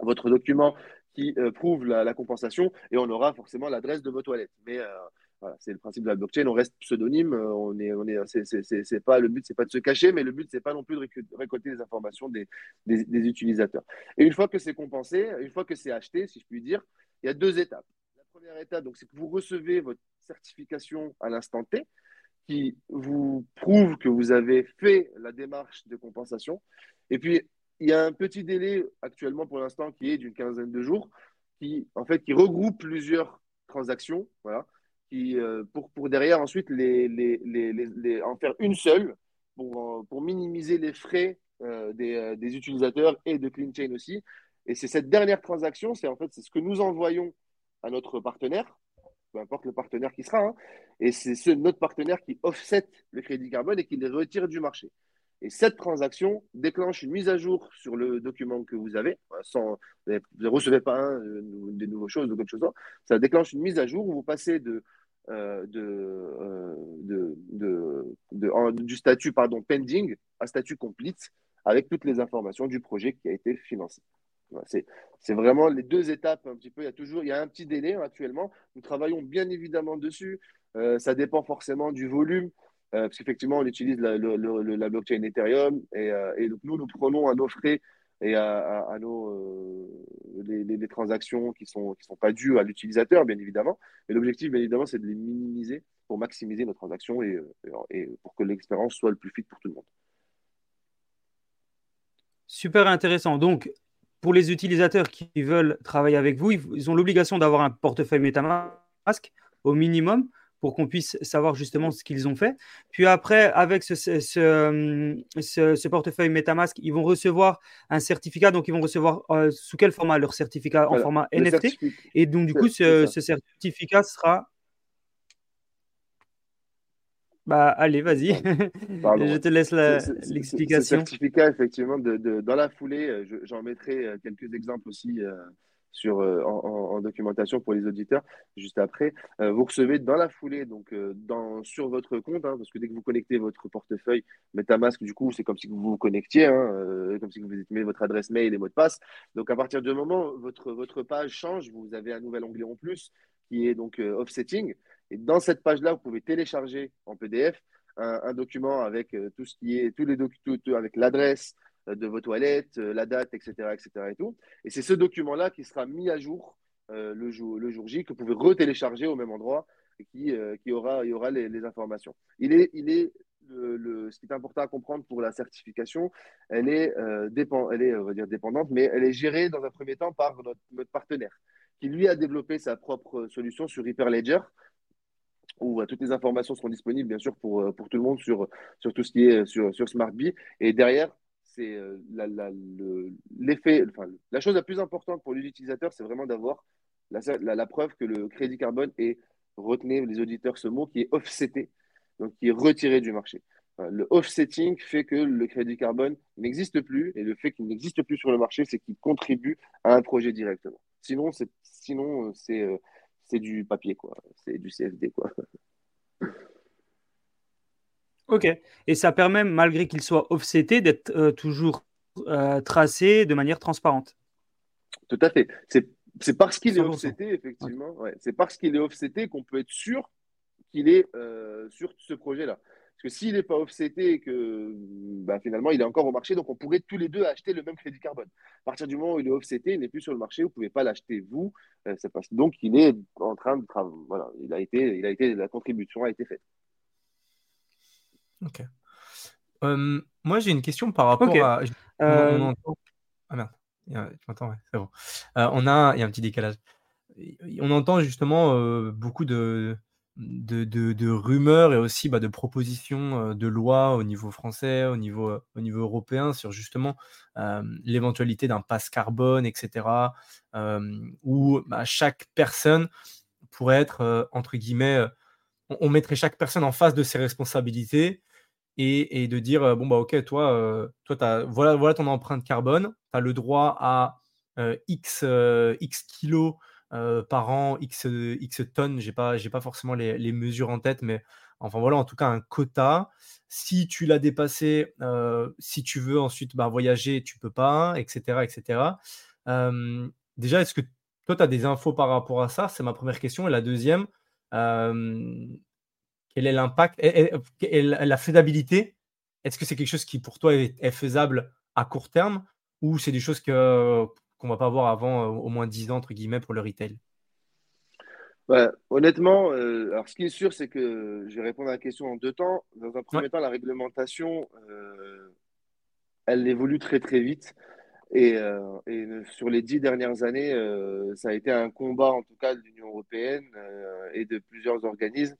votre document qui prouve la, compensation et on aura forcément l'adresse de vos toilettes. Mais c'est le principe de la blockchain. On reste pseudonyme. On est, on est, c'est, pas le but, c'est pas de se cacher, mais le but c'est pas non plus de récolter les informations des, des, utilisateurs. Et une fois que c'est compensé, une fois que c'est acheté, si je puis dire, il y a deux étapes. La première étape, donc, c'est que vous recevez votre certification à l'instant T, qui vous prouve que vous avez fait la démarche de compensation. Et puis, il y a un petit délai actuellement pour l'instant qui est d'une quinzaine de jours, qui en fait qui regroupe plusieurs transactions, voilà, euh, pour, pour derrière ensuite les, les, les, en faire une seule pour, pour minimiser les frais euh, des, euh, des, utilisateurs et de CleanChain aussi. Et c'est cette dernière transaction, c'est en fait c'est ce que nous envoyons à notre partenaire, peu importe le partenaire qui sera, hein, et c'est ce, notre partenaire qui offset le crédit carbone et qui les retire du marché. Et cette transaction déclenche une mise à jour sur le document que vous avez. Sans, vous ne recevez pas hein, des nouvelles choses ou quelque chose. Ça déclenche une mise à jour où vous passez de, euh, euh, de, de, du statut pardon, pending à statut complete avec toutes les informations du projet qui a été financé. C'est vraiment les deux étapes un petit peu. Il y a toujours il y a un petit délai hein, actuellement. Nous travaillons bien évidemment dessus. Euh, ça dépend forcément du volume. Euh, parce qu'effectivement, on utilise la, blockchain Ethereum et, euh, et, donc nous, nous prenons à nos frais et à, nos, euh, les, les, transactions qui ne sont, qui sont pas dues à l'utilisateur, bien évidemment. Mais l'objectif, bien évidemment, c'est de les minimiser pour maximiser nos transactions et, et pour que l'expérience soit le plus fit pour tout le monde. Super intéressant. Donc, pour les utilisateurs qui veulent travailler avec vous, ils ont l'obligation d'avoir un portefeuille MetaMask au minimum pour qu'on puisse savoir justement ce qu'ils ont fait. Puis après, avec ce, ce, portefeuille MetaMask, ils vont recevoir un certificat. Donc, ils vont recevoir euh, sous quel format leur certificat En format NFT. Et donc, du coup, ce, certificat sera. Bah, allez, vas-y. *laughs* je te laisse l'explication. Ce certificat, effectivement, de, dans la foulée, euh, j'en mettrai euh, quelques exemples aussi sur, euh, en, documentation pour les auditeurs juste après. Euh, vous recevez dans la foulée, donc euh, dans, sur votre compte, hein, parce que dès que vous connectez votre portefeuille MetaMask, du coup, c'est comme si vous vous connectiez, hein, comme si vous mettez votre adresse mail et mot de passe. Donc à partir du moment où votre, votre page change, vous avez un nouvel onglet en plus qui est donc offsetting. Et dans cette page-là, vous pouvez télécharger en PDF un, document avec tout ce qui est tous les documents, avec l'adresse, de vos toilettes, euh, la date, etc. etc. Et, tout. et c'est ce document-là qui sera mis à jour euh, le, jour, le jour J, que vous pouvez retélécharger au même endroit et qui, qui aura, y aura les, informations. Il est, il est le, ce qui est important à comprendre pour la certification, elle est, elle est on va dire dépendante, mais elle est gérée dans un premier temps par notre, notre partenaire, qui lui a développé sa propre solution sur Hyperledger, où toutes les informations seront disponibles, bien sûr, pour, pour tout le monde sur, sur tout ce qui est sur, sur SmartBee. Et derrière, c'est euh, la, l'effet, enfin, la chose la plus importante pour l'utilisateur, c'est vraiment d'avoir la, preuve que le crédit carbone est, retenez les auditeurs ce mot, qui est offseté, donc qui est retiré du marché. Le offsetting fait que le crédit carbone n'existe plus et le fait qu'il n'existe plus sur le marché, c'est qu'il contribue à un projet directement. Sinon, c'est, euh, euh, c'est du papier, quoi. C'est du CFD, quoi. *laughs* Ok. Et ça permet, malgré qu'il soit offseté, d'être euh, toujours euh, tracé de manière transparente. Tout à fait. C'est parce qu'il est offseté, effectivement. C'est parce qu'il est offseté qu'on peut être sûr qu'il est euh, sur ce projet-là. Parce que s'il n'est pas offseté et que bah, finalement il est encore au marché, donc on pourrait tous les deux acheter le même crédit carbone. À partir du moment où il est offseté, il n'est plus sur le marché, vous ne pouvez pas l'acheter vous. donc il est en train de travailler. Voilà, il a été, il a été, la contribution a été faite. Ok. moi, j'ai une question par rapport à. On, euh, entend... Ah merde, tu m'entends, ouais, c'est bon. Euh, on a, il y a un petit décalage. On entend justement euh, beaucoup de, de, de, rumeurs et aussi bah, de propositions de loi au niveau français, au niveau, au niveau européen sur justement l'éventualité d'un passe carbone, etc. où bah, chaque personne pourrait être, entre guillemets, on, mettrait chaque personne en face de ses responsabilités et, de dire euh, bon bah ok toi euh, toi as, voilà voilà ton empreinte carbone. Tu as le droit à euh, x x kilos par an x x tonnes. J'ai pas j'ai pas forcément les, mesures en tête mais enfin voilà en tout cas un quota. Si tu l'as dépassé si tu veux ensuite bah, voyager tu peux pas etc etc déjà est-ce que toi tu as des infos par rapport à ça? C'est ma première question. Et la deuxième quel est l'impact et, la faisabilité Est-ce que c'est quelque chose qui pour toi est, faisable à court terme ou c'est des choses que qu'on va pas voir avant au moins 10 ans entre guillemets pour le retail? Honnêtement, euh, alors ce qui est sûr, c'est que je vais répondre à la question en deux temps. Dans un premier temps, la réglementation, euh, elle évolue très très vite. Et, euh, et, sur les dix dernières années, ça a été un combat, en tout cas, de l'Union européenne et de plusieurs organismes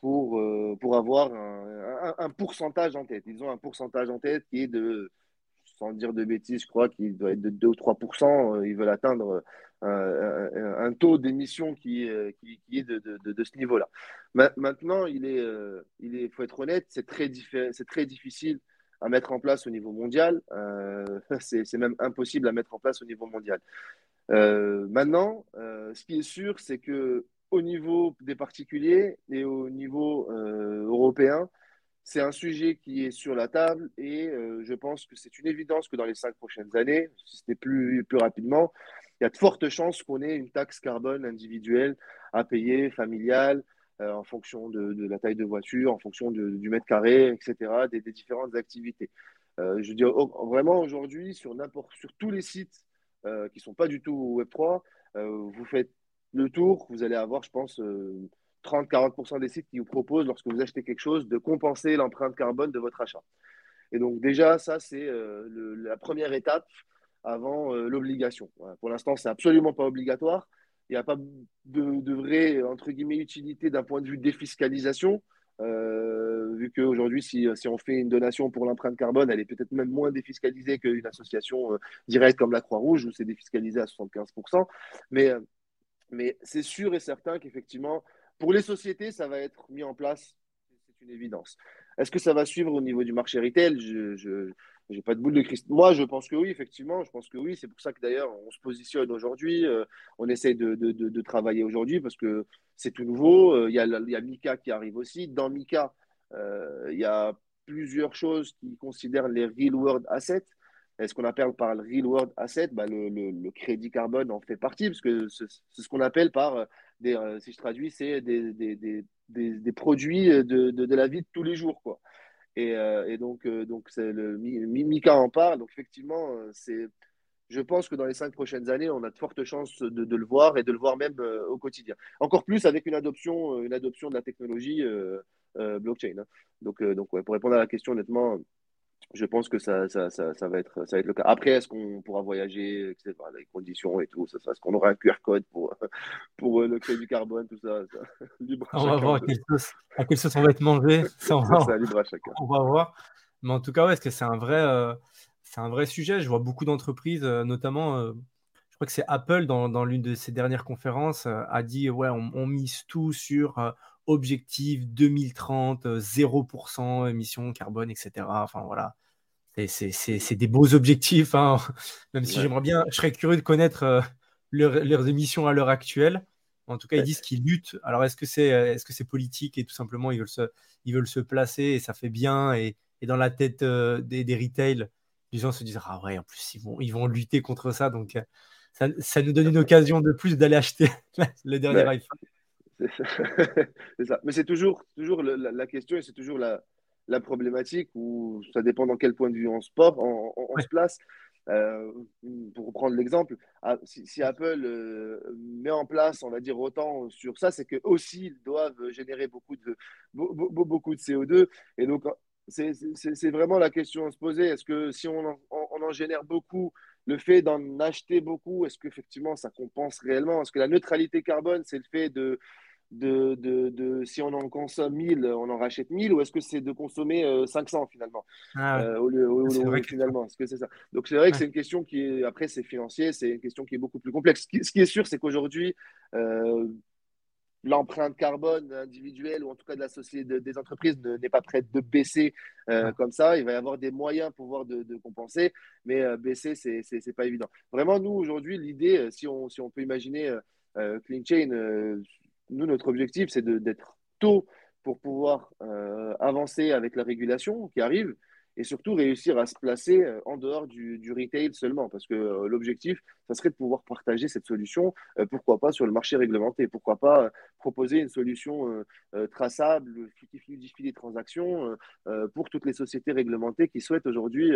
pour, pour avoir un, pourcentage en tête. Ils ont un pourcentage en tête qui est de, sans dire de bêtises, je crois qu'il doit être de 2 ou 3% Ils veulent atteindre un, taux d'émission qui, qui, est de, de, ce niveau-là. Maintenant, il est, euh, il faut être honnête, c'est très, c'est très difficile à mettre en place au niveau mondial. Euh, *laughs* c'est même impossible à mettre en place au niveau mondial. Euh, maintenant, ce qui est sûr, c'est que au niveau des particuliers et au niveau européen, c'est un sujet qui est sur la table et je pense que c'est une évidence que dans les cinq prochaines années, si n'est plus, plus rapidement, il y a de fortes chances qu'on ait une taxe carbone individuelle à payer, familiale, euh, en fonction de, la taille de voiture, en fonction du mètre carré, etc., des, différentes activités. Euh, je veux dire, vraiment aujourd'hui, sur, sur tous les sites euh, qui ne sont pas du tout Web3, vous faites le tour, vous allez avoir, je pense, 30-40% des sites qui vous proposent, lorsque vous achetez quelque chose, de compenser l'empreinte carbone de votre achat. Et donc déjà, ça, c'est la première étape avant l'obligation. Pour l'instant, c'est absolument pas obligatoire. Il n'y a pas de, vraie, entre guillemets, utilité d'un point de vue défiscalisation, euh, vu qu'aujourd'hui, si, si, on fait une donation pour l'empreinte carbone, elle est peut-être même moins défiscalisée qu'une association euh, directe comme la Croix-Rouge, où c'est défiscalisé à 75%. Mais, mais c'est sûr et certain qu'effectivement, pour les sociétés, ça va être mis en place, c'est une évidence. Est-ce que ça va suivre au niveau du marché retail? J'ai pas de boule de cristal. Moi, je pense que oui, effectivement. Je pense que oui. C'est pour ça que d'ailleurs, on se positionne aujourd'hui. Euh, on essaie de, de, de, travailler aujourd'hui parce que c'est tout nouveau. Euh, il y, a, il y, a, Mika qui arrive aussi. Dans Mika, euh, il y a plusieurs choses qui considèrent les real world assets. est ce qu'on appelle par le real world asset, bah, le, le, crédit carbone en fait partie parce que c'est ce qu'on appelle par, des, si je traduis, c'est des, des, des, des, produits de, de, la vie de tous les jours. Quoi. Euh, et, donc, euh, donc le Mika en parle. Donc, effectivement, euh, c'est, je pense que dans les cinq prochaines années, on a de fortes chances de, le voir et de le voir même au quotidien. Encore plus avec une adoption, une adoption de la technologie blockchain. Hein. Donc, donc pour répondre à la question, honnêtement, je pense que ça, ça, ça, ça, va être, ça va être le cas. Après, est-ce qu'on pourra voyager, etc., les conditions et tout, ça, est-ce qu'on aura un QR code pour, *laughs* pour le crédit carbone, tout ça, *laughs* On va voir à quelle, sauce, on va être mangé. *laughs* Ça, on, va, libre à chacun. on va voir. Mais en tout cas, ouais, est-ce que c'est un vrai, euh, c'est un vrai sujet. Je vois beaucoup d'entreprises, euh, notamment, euh, je crois que c'est Apple dans, dans l'une de ses dernières conférences, a dit ouais, on, on mise tout sur objectif 2030, 0% émissions carbone, etc. Enfin voilà, c'est des beaux objectifs. Hein. *laughs* Même si j'aimerais bien, je serais curieux de connaître euh, leurs émissions à l'heure actuelle. En tout cas, ils disent qu'ils luttent. Alors, est-ce que c'est est -ce c'est politique et tout simplement ils veulent se, ils veulent se placer et ça fait bien et, et dans la tête euh, des, des retail, les gens se disent Ah ouais, en plus, ils vont, ils vont lutter contre ça. Donc, euh, ça, ça nous donne une occasion de plus d'aller acheter *laughs* le dernier iPhone. *laughs* c'est ça. Mais c'est toujours, toujours la, question et c'est toujours la, la, problématique où ça dépend dans quel point de vue on se, on, se place. Euh, pour reprendre l'exemple, ah, si, Apple euh, met en place, on va dire autant sur ça, c'est que aussi ils doivent générer beaucoup de, beaucoup de CO2. Et donc, c'est vraiment la question à se poser. Est-ce que si on en, on en, génère beaucoup, le fait d'en acheter beaucoup, est-ce qu'effectivement ça compense réellement? Est-ce que la neutralité carbone, c'est le fait de, de, de, de, si on en consomme 1000, on en rachète 1000 ou est-ce que c'est de consommer 500 euh, finalement? Ah euh, au lieu, au, finalement ce que c'est ça? Donc c'est vrai que c'est une question qui est après c'est financier c'est une question qui est beaucoup plus complexe. Ce qui, est sûr c'est qu'aujourd'hui euh, l'empreinte carbone individuelle ou en tout cas de la société des entreprises n'est pas prête de baisser comme ça. Il va y avoir des moyens pour pouvoir de, compenser mais baisser c'est c'est pas évident. Vraiment nous aujourd'hui l'idée si on, si on peut imaginer Clean Chain nous, notre objectif, c'est d'être tôt pour pouvoir euh, avancer avec la régulation qui arrive et surtout réussir à se placer euh, en dehors du, retail seulement. Parce que euh, l'objectif, ça serait de pouvoir partager cette solution, euh, pourquoi pas sur le marché réglementé, pourquoi pas proposer une solution traçable qui fluidifie les transactions pour toutes les sociétés réglementées qui souhaitent aujourd'hui,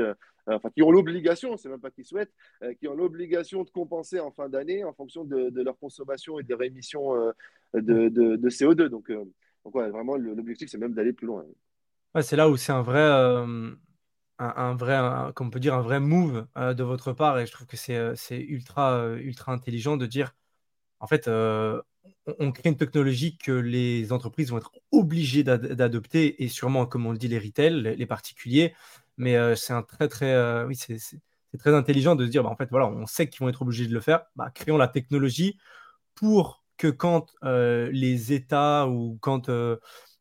enfin qui ont l'obligation, c'est même pas qui souhaitent, qui ont l'obligation de compenser en fin d'année en fonction de, leur consommation et de leur émissions de, de, CO2. Donc, donc vraiment, l'objectif, c'est même d'aller plus loin. c'est là où c'est un vrai, un, vrai, comme on peut dire, un vrai move euh, de votre part. Et je trouve que c'est euh, ultra, euh, ultra intelligent de dire, en fait, on, crée une technologie que les entreprises vont être obligées d'adopter et sûrement, comme on le dit, les retail, les, particuliers. Mais c'est un très, très, oui, c'est très intelligent de se dire, bah, en fait, voilà, on sait qu'ils vont être obligés de le faire. Bah, créons la technologie pour que quand les États ou quand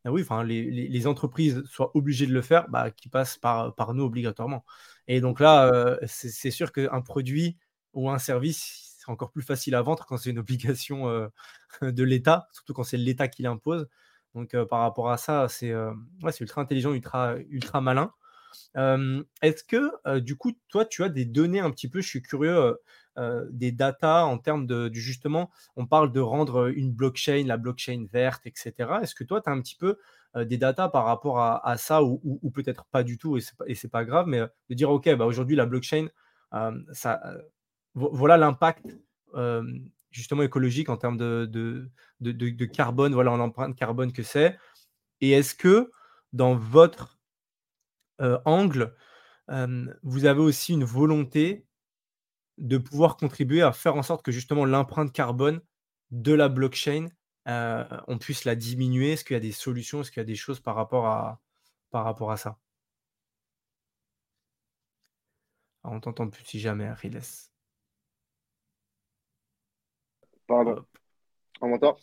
ah oui, enfin, les, entreprises soient obligées de le faire, bah, qui passent par, nous obligatoirement. Et donc là, euh, c'est sûr qu'un produit ou un service, c'est encore plus facile à vendre quand c'est une obligation euh, *laughs* de l'État, surtout quand c'est l'État qui l'impose. Donc euh, par rapport à ça, c'est ultra intelligent, ultra, ultra malin. Est-ce que du coup, toi, tu as des données un petit peu, je suis curieux, des datas en termes de justement, on parle de rendre une blockchain, la blockchain verte, etc. Est-ce que toi, tu as un petit peu des datas par rapport à, ça ou, peut-être pas du tout et c'est pas, grave, mais de dire, OK, bah, aujourd'hui, la blockchain, ça, voilà l'impact justement écologique en termes de, carbone, voilà l'empreinte carbone que c'est. Et est-ce que dans votre angle, vous avez aussi une volonté de pouvoir contribuer à faire en sorte que justement l'empreinte carbone de la blockchain, on puisse la diminuer Est-ce qu'il y a des solutions? Est-ce qu'il y a des choses par rapport à, par rapport à ça? Ah, On t'entend plus si jamais, Riles. Pardon. On m'entend?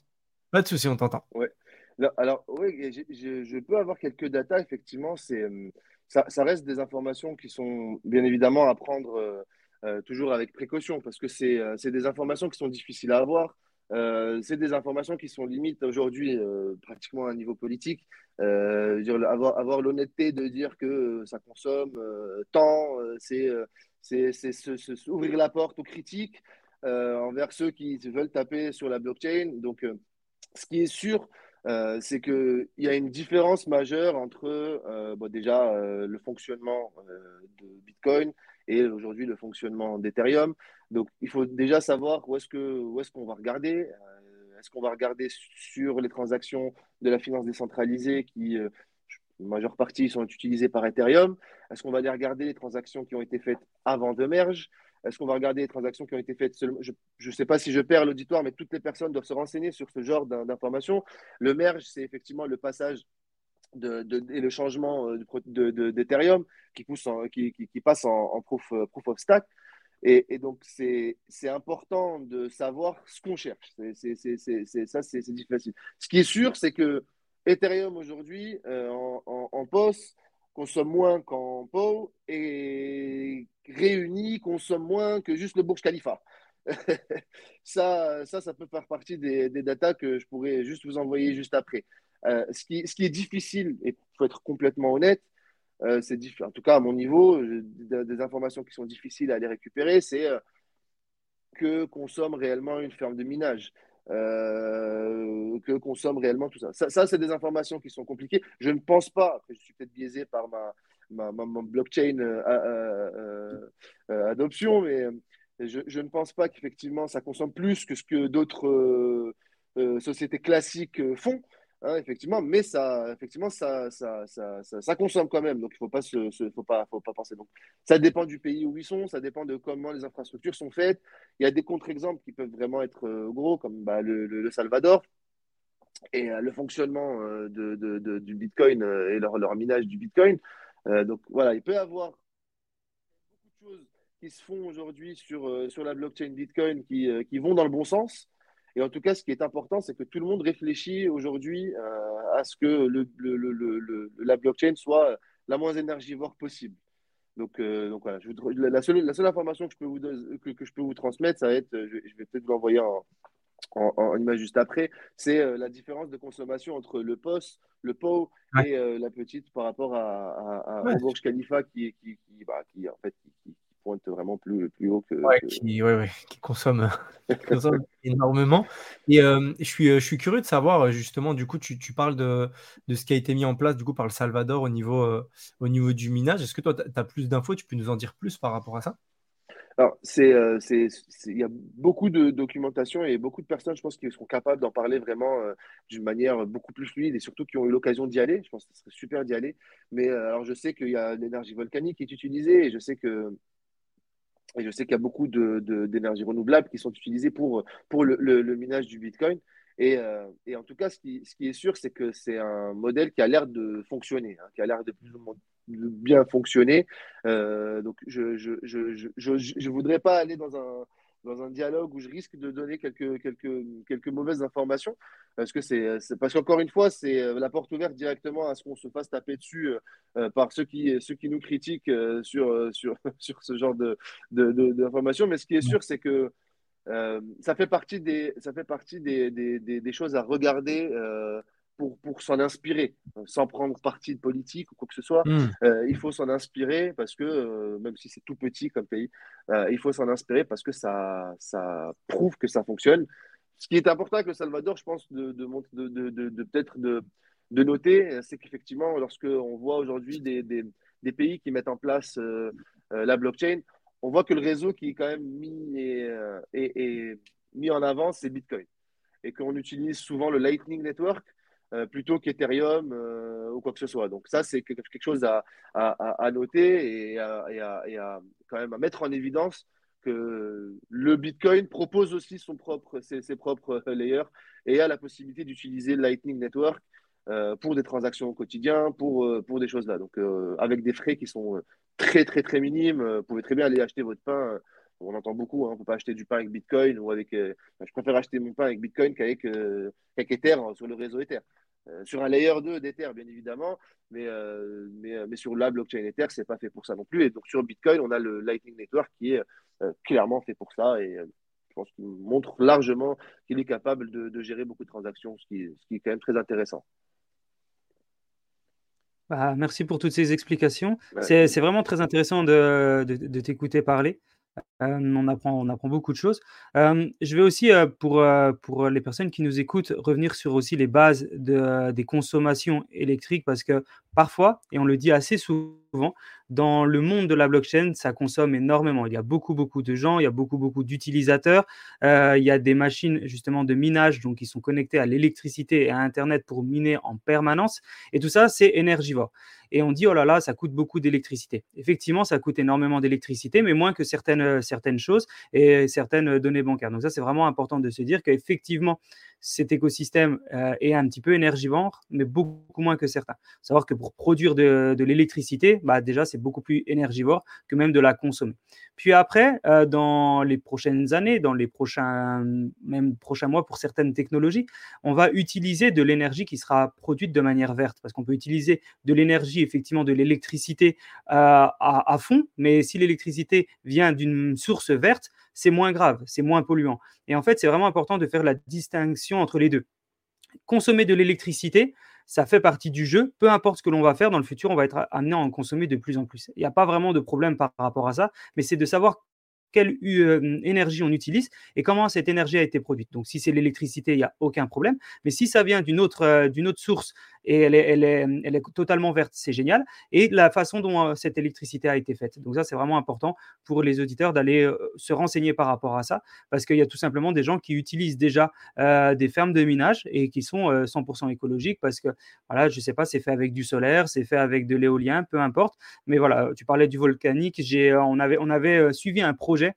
Pas de souci, on t'entend. Ouais. Alors, oui, je, peux avoir quelques datas, effectivement. C'est, ça, reste des informations qui sont bien évidemment à prendre euh, euh, toujours avec précaution parce que c'est, euh, c'est des informations qui sont difficiles à avoir. c'est des informations qui sont limites aujourd'hui pratiquement à un niveau politique. avoir, avoir l'honnêteté de dire que ça consomme tant, c'est ouvrir la porte aux critiques envers ceux qui veulent taper sur la blockchain. Donc, ce qui est sûr, euh, c'est qu'il y a une différence majeure entre euh, déjà euh, le fonctionnement de Bitcoin et aujourd'hui le fonctionnement d'Ethereum. Donc il faut déjà savoir où est-ce qu'on est va regarder. est-ce qu'on va regarder sur les transactions de la finance décentralisée qui, en majeure partie, sont utilisées par Ethereum? Est-ce qu'on va aller regarder les transactions qui ont été faites avant de merge? Est-ce qu'on va regarder les transactions qui ont été faites Je ne sais pas si je perds l'auditoire, mais toutes les personnes doivent se renseigner sur ce genre d'informations. Le merge, c'est effectivement le passage de, et le changement euh, d'Ethereum qui, qui, qui, passe en, proof, euh, proof, of stack. Et, donc, c'est important de savoir ce qu'on cherche. Ça, c'est difficile. Ce qui est sûr, c'est que Ethereum aujourd'hui, euh, en, en, en POS, consomme moins qu'en PO et réunis consomme moins que juste le Burj Khalifa. *laughs* ça, ça, peut faire partie des, datas que je pourrais juste vous envoyer juste après. Euh, ce, qui, est difficile, et il faut être complètement honnête, euh, c'est en tout cas à mon niveau, des informations qui sont difficiles à aller récupérer, c'est euh, que consomme réellement une ferme de minage. Euh, que consomme réellement tout ça. Ça, c'est des informations qui sont compliquées. Je ne pense pas, je suis peut-être biaisé par ma, blockchain euh, euh, adoption, mais je, ne pense pas qu'effectivement ça consomme plus que ce que d'autres sociétés classiques font. Hein, effectivement, mais ça, effectivement, ça, ça, ça, ça, consomme quand même, donc il faut pas, se, faut pas, faut pas penser. Donc, ça dépend du pays où ils sont, ça dépend de comment les infrastructures sont faites. Il y a des contre-exemples qui peuvent vraiment être euh, gros, comme bah, le, le, Salvador et euh, le fonctionnement euh, de, de, du Bitcoin et leur, leur, minage du Bitcoin. donc voilà, il peut y avoir beaucoup de choses qui se font aujourd'hui sur, la blockchain Bitcoin qui vont dans le bon sens. Et en tout cas, ce qui est important, c'est que tout le monde réfléchit aujourd'hui euh, à ce que le, le, le, la blockchain soit la moins énergivore possible. Donc, euh, donc voilà, je la, seule, la, seule, information que je peux vous, que, que, je peux vous transmettre, ça va être, je, vais peut-être vous l'envoyer en, en, image juste après, c'est euh, la différence de consommation entre le POS, le PO et euh, la petite par rapport à, à, au Burj Khalifa qui, qui, qui, bah, qui en fait, qui, pointe vraiment plus, plus haut que. Qui, qui, consomme, *laughs* *laughs* énormément. Et euh, je, suis, je suis curieux de savoir, justement, du coup, tu, tu, parles de, de ce qui a été mis en place du coup, par le Salvador au niveau, au niveau du minage. Est-ce que toi, tu as plus d'infos? Tu peux nous en dire plus par rapport à ça? Alors, c'est, euh, il y a beaucoup de documentation et beaucoup de personnes, je pense, qui seront capables d'en parler vraiment euh, d'une manière beaucoup plus fluide et surtout qui ont eu l'occasion d'y aller. Je pense que ce serait super d'y aller. Mais euh, alors, je sais qu'il y a l'énergie volcanique qui est utilisée et je sais que et je sais qu'il y a beaucoup de, d'énergie renouvelable qui sont utilisées pour, pour le, le, minage du Bitcoin. Et, et, en tout cas, ce qui, ce qui est sûr, c'est que c'est un modèle qui a l'air de fonctionner, hein, qui a l'air de plus ou moins bien fonctionner. Euh, donc, je ne je, je, je, voudrais pas aller dans un, dans un dialogue où je risque de donner quelques, quelques, quelques mauvaises informations. Parce que c'est parce qu'encore une fois, c'est euh, la porte ouverte directement à ce qu'on se fasse taper dessus euh, par ceux qui, ceux qui nous critiquent sur, sur, *laughs* sur ce genre d'informations. De, Mais ce qui est sûr, c'est que ça fait partie des, ça fait partie des, des, des choses à regarder pour, pour s'en inspirer, euh, sans prendre parti de politique ou quoi que ce soit. Hmm. Euh, il faut s'en inspirer parce que, euh, même si c'est tout petit comme pays, il faut s'en inspirer parce que ça, ça prouve que ça fonctionne. Ce qui est important avec le Salvador, je pense, de, de, de, de peut-être de, de noter, c'est qu'effectivement, lorsque on voit aujourd'hui des, des, des, pays qui mettent en place la blockchain, on voit que le réseau qui est quand même mis, et, et mis en avant, c'est Bitcoin. Et qu'on utilise souvent le Lightning Network, euh, plutôt qu'Ethereum euh, ou quoi que ce soit. Donc ça, c'est quelque chose à, à, noter et, à, quand même à mettre en évidence que le Bitcoin propose aussi son propre, ses, propres layers et a la possibilité d'utiliser Lightning Network euh, pour des transactions au quotidien, pour, pour des choses là. Donc avec des frais qui sont très très très minimes, vous pouvez très bien aller acheter votre pain on entend beaucoup, hein, on ne peut pas acheter du pain avec Bitcoin ou avec. Euh, je préfère acheter mon pain avec Bitcoin qu'avec euh, Ether hein, sur le réseau Ether. Euh, sur un layer 2 d'Ether, bien évidemment, mais, mais, mais, sur la blockchain Ether, ce n'est pas fait pour ça non plus. Et donc sur Bitcoin, on a le Lightning Network qui est clairement fait pour ça et je pense qu'il montre largement qu'il est capable de, gérer beaucoup de transactions, ce qui, ce qui est quand même très intéressant. Bah, merci pour toutes ces explications. C'est vraiment très intéressant de, de t'écouter parler on, apprend, on apprend beaucoup de choses. je vais aussi, pour, pour les personnes qui nous écoutent, revenir sur aussi les bases de, des consommations électriques parce que parfois, et on le dit assez souvent, dans le monde de la blockchain, ça consomme énormément. Il y a beaucoup, beaucoup de gens, il y a beaucoup, beaucoup d'utilisateurs. il y a des machines justement de minage donc, qui sont connectées à l'électricité et à Internet pour miner en permanence. Et tout ça, c'est énergivore et on dit oh là là, ça coûte beaucoup d'électricité. Effectivement, ça coûte énormément d'électricité, mais moins que certaines, euh, certaines choses et certaines euh, données bancaires. Donc ça, c'est vraiment important de se dire qu'effectivement, cet écosystème euh, est un petit peu énergivore, mais beaucoup moins que certains. savoir que pour produire de, l'électricité, bah déjà, c'est beaucoup plus énergivore que même de la consommer. Puis après, euh, dans les prochaines années, dans les prochains, même prochains mois pour certaines technologies, on va utiliser de l'énergie qui sera produite de manière verte, parce qu'on peut utiliser de l'énergie, effectivement, de l'électricité euh, à fond, mais si l'électricité vient d'une source verte, c'est moins grave, c'est moins polluant. Et en fait, c'est vraiment important de faire la distinction entre les deux. Consommer de l'électricité, ça fait partie du jeu. Peu importe ce que l'on va faire dans le futur, on va être amené à en consommer de plus en plus. Il n'y a pas vraiment de problème par rapport à ça, mais c'est de savoir quelle énergie on utilise et comment cette énergie a été produite. Donc, si c'est l'électricité, il n'y a aucun problème. Mais si ça vient d'une autre source et elle est, totalement verte, c'est génial. Et la façon dont euh, cette électricité a été faite. Donc, ça, c'est vraiment important pour les auditeurs d'aller se renseigner par rapport à ça parce qu'il y a tout simplement des gens qui utilisent déjà des fermes de minage et qui sont 100% écologiques parce que, voilà, je ne sais pas, c'est fait avec du solaire, c'est fait avec de l'éolien, peu importe. Mais voilà, tu parlais du volcanique. on, avait, suivi un projet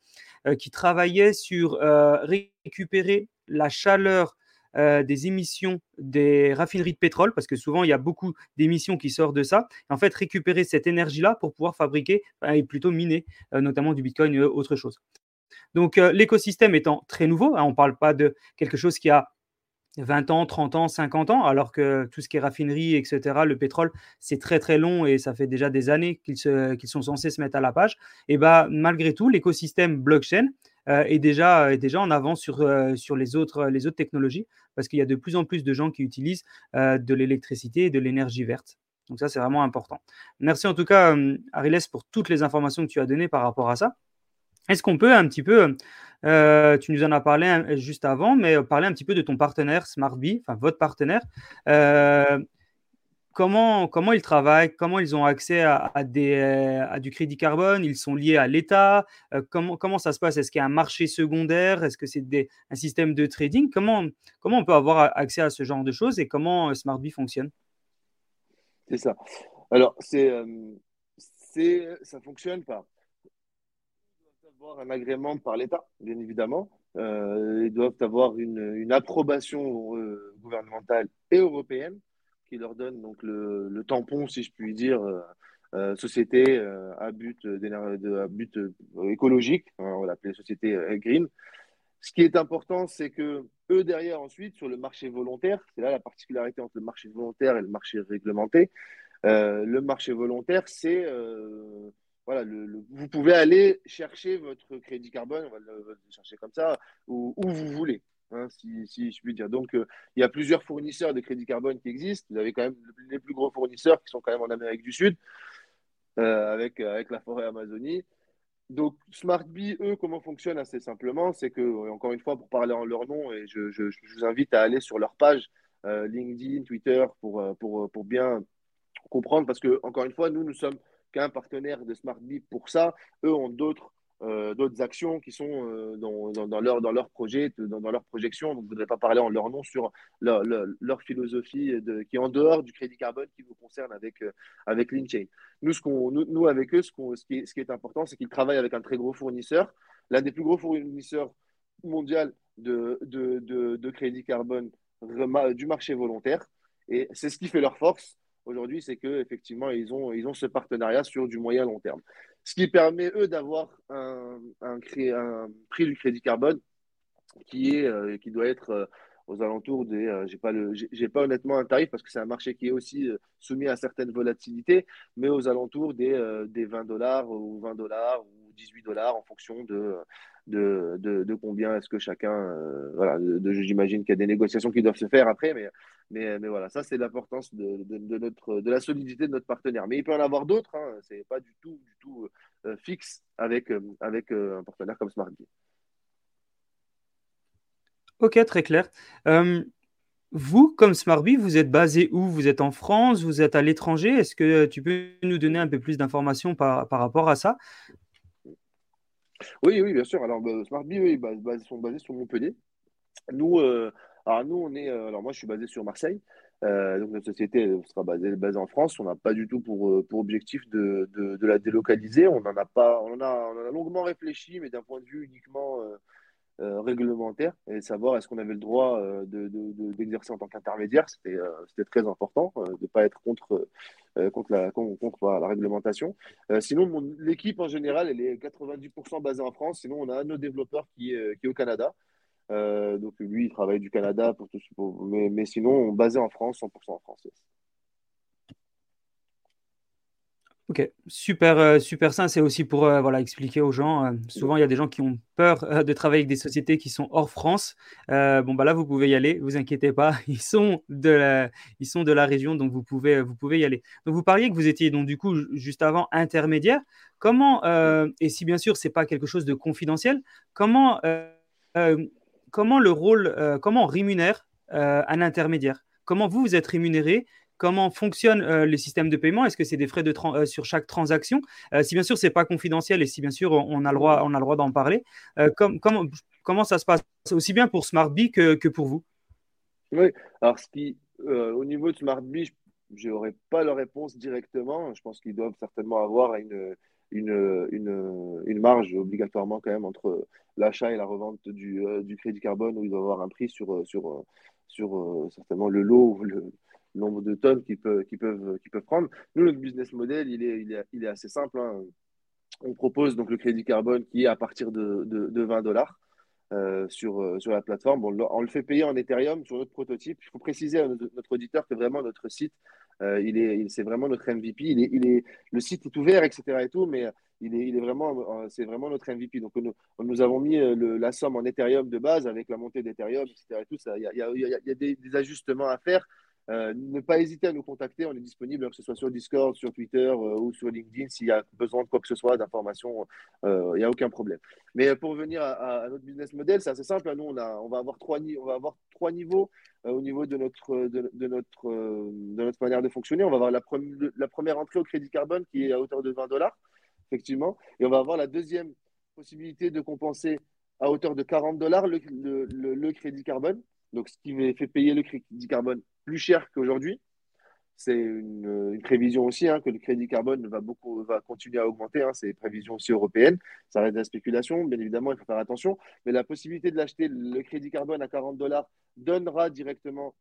euh, qui travaillait sur euh, récupérer la chaleur euh, des émissions des raffineries de pétrole, parce que souvent il y a beaucoup d'émissions qui sortent de ça. en fait, récupérer cette énergie-là pour pouvoir fabriquer et plutôt miner, notamment du Bitcoin et autre chose. Donc l'écosystème étant très nouveau, hein, on ne parle pas de quelque chose qui a 20 ans, 30 ans, 50 ans, alors que tout ce qui est raffinerie, etc., le pétrole, c'est très très long et ça fait déjà des années qu'ils sont censés se mettre à la page. Et bah, malgré tout, l'écosystème blockchain est, déjà, est déjà en avance sur, sur les, autres, les autres technologies parce qu'il y a de plus en plus de gens qui utilisent de l'électricité et de l'énergie verte. Donc ça, c'est vraiment important. Merci en tout cas, Ariles, pour toutes les informations que tu as données par rapport à ça. Est-ce qu'on peut un petit peu, euh, tu nous en as parlé juste avant, mais parler un petit peu de ton partenaire SmartBee, enfin votre partenaire. Euh, comment, comment ils travaillent, comment ils ont accès à, à du crédit carbone, ils sont liés à l'État, euh, comment, comment ça se passe? Est-ce qu'il y a un marché secondaire? Est-ce que c'est un système de trading? Comment, comment on peut avoir accès à ce genre de choses et comment SmartBee fonctionne? C'est ça. Alors, c'est, ça fonctionne pas avoir un agrément par l'État, bien évidemment. Euh, ils doivent avoir une, approbation euh, gouvernementale et européenne qui leur donne donc le, tampon, si je puis dire, euh, euh société euh, à but, de, à but écologique, on va l'appeler société green. Ce qui est important, c'est que eux derrière ensuite sur le marché volontaire, c'est là la particularité entre le marché volontaire et le marché réglementé. le marché volontaire, c'est voilà, vous pouvez aller chercher votre crédit carbone, on va le, chercher comme ça, où vous voulez, hein, si, je puis dire. Donc, euh, il y a plusieurs fournisseurs de crédit carbone qui existent. Vous avez quand même les plus gros fournisseurs qui sont quand même en Amérique du Sud, euh, avec, avec la forêt Amazonie. Donc, SmartBee, eux, comment fonctionnent assez simplement C'est que, encore une fois, pour parler en leur nom, et je, je, vous invite à aller sur leur page euh, LinkedIn, Twitter, pour, pour, pour bien comprendre, parce que, encore une fois, nous, nous sommes qu'un partenaire de SmartBee pour ça. Eux ont d'autres euh, d'autres actions qui sont euh, dans, leur, dans leur projet, dans, leur projection. Donc, vous ne voudrais pas parler en leur nom sur leur, leur, philosophie qui est en dehors du crédit carbone qui vous concerne avec, euh, avec LinkedIn. Nous, ce nous, avec eux, ce, qu'on, ce, qui est, ce qui est important, c'est qu'ils travaillent avec un très gros fournisseur, l'un des plus gros fournisseurs mondial de, de, de, de crédit carbone du marché volontaire. Et c'est ce qui fait leur force aujourd'hui, c'est qu'effectivement, ils ont, ils ont ce partenariat sur du moyen long terme. Ce qui permet, eux, d'avoir un, prix du crédit carbone qui, est, euh, qui doit être euh, aux alentours des. Euh, j'ai pas j'ai pas honnêtement un tarif parce que c'est un marché qui est aussi soumis à certaines volatilités, mais aux alentours des, des 20 dollars ou 20 dollars ou 18 dollars en fonction de, de, de, combien est-ce que chacun. Euh, voilà, j'imagine qu'il y a des négociations qui doivent se faire après, mais, mais, mais voilà, ça, c'est l'importance de, de, notre, de la solidité de notre partenaire. Mais il peut en avoir d'autres, hein, c'est pas du tout, du tout euh, fixe avec, euh, avec un partenaire comme SmartBee. Ok, très clair. vous, comme SmartBee, vous êtes basé où? Vous êtes en France? Vous êtes à l'étranger? Est-ce que tu peux nous donner un peu plus d'informations par, par rapport à ça? Oui, oui, bien sûr. Alors, bah, SmartBee, oui, ils sont basés sur Montpellier. Nous, euh, alors nous, on est. Euh, alors, moi, je suis basé sur Marseille. Euh, donc, notre société sera basée, en France. On n'a pas du tout pour, pour objectif de, la délocaliser. On en a pas. On en a, on en a longuement réfléchi, mais d'un point de vue uniquement euh, réglementaire et savoir est-ce qu'on avait le droit euh, d'exercer de, en tant qu'intermédiaire. C'était euh, très important de ne pas être contre, contre, la, contre réglementation. sinon, l'équipe en général, elle est 90% basée en France. Sinon, on a nos développeurs qui qui est au Canada. Donc lui, il travaille du Canada, mais, mais sinon, basé en France, 100% en France. Ok, super, euh, super ça. C'est aussi pour euh, voilà, expliquer aux gens. Euh, souvent, il y a des gens qui ont peur de travailler avec des sociétés qui sont hors France. bon, bah là, vous pouvez y aller. Vous inquiétez pas. *laughs* Ils sont de la, ils sont de la région, donc vous pouvez, vous pouvez y aller. Donc, vous parliez que vous étiez donc du coup juste avant intermédiaire. Comment et si bien sûr c'est pas quelque chose de confidentiel, comment comment le rôle, comment on rémunère un intermédiaire? Comment vous vous êtes rémunéré? Comment fonctionnent euh, les systèmes de paiement? Est-ce que c'est des frais de euh, sur chaque transaction? Euh, Si bien sûr, ce n'est pas confidentiel et si bien sûr, on a le droit, le droit d'en parler, comment, ça se passe? Aussi bien pour SmartBee que, que pour vous. Oui, alors ce qui, au niveau de SmartBee, je n'aurai pas la réponse directement. Je pense qu'ils doivent certainement avoir une, une, une, une, marge obligatoirement quand même entre l'achat et la revente du, du, crédit carbone où ils doivent avoir un prix sur, sur, sur certainement le lot ou le, nombre de tonnes qu'ils peuvent, peuvent, peuvent prendre. Nous, notre business model, il est, il est, il est assez simple. Hein. On propose donc le crédit carbone qui est à partir de, de, 20 dollars. Euh, sur, euh, sur la plateforme. on le fait payer en Ethereum sur notre prototype. Il faut préciser à notre, auditeur que vraiment notre site, euh, il est, c'est vraiment notre MVP. Il est, il le site est ouvert, etc. Et tout, mais il est, il est vraiment, c'est vraiment notre MVP. Donc, nous, nous avons mis la somme en Ethereum de base avec la montée d'Ethereum, etc. Il y a, y a, des, ajustements à faire. Euh, ne pas hésiter à nous contacter. On est disponible, que ce soit sur Discord, sur Twitter euh, ou sur LinkedIn. S'il y a besoin de quoi que ce soit, d'informations, euh, il n'y a aucun problème. Mais pour revenir à, notre business model, c'est assez simple. Nous, on, va avoir trois, on va avoir trois niveaux au niveau de notre, manière de fonctionner. On va avoir la, première entrée au crédit carbone qui est à hauteur de 20 dollars, effectivement. Et on va avoir la deuxième possibilité de compenser à hauteur de 40 dollars le, le crédit carbone. Donc, ce qui fait payer le crédit carbone plus cher qu'aujourd'hui. C'est une, prévision aussi hein, que le crédit carbone va, beaucoup, va continuer à augmenter. Hein, c'est une prévision aussi européenne. Ça reste de la spéculation, bien évidemment, il faut faire attention. Mais la possibilité de l'acheter, le crédit carbone à 40 dollars, donnera directement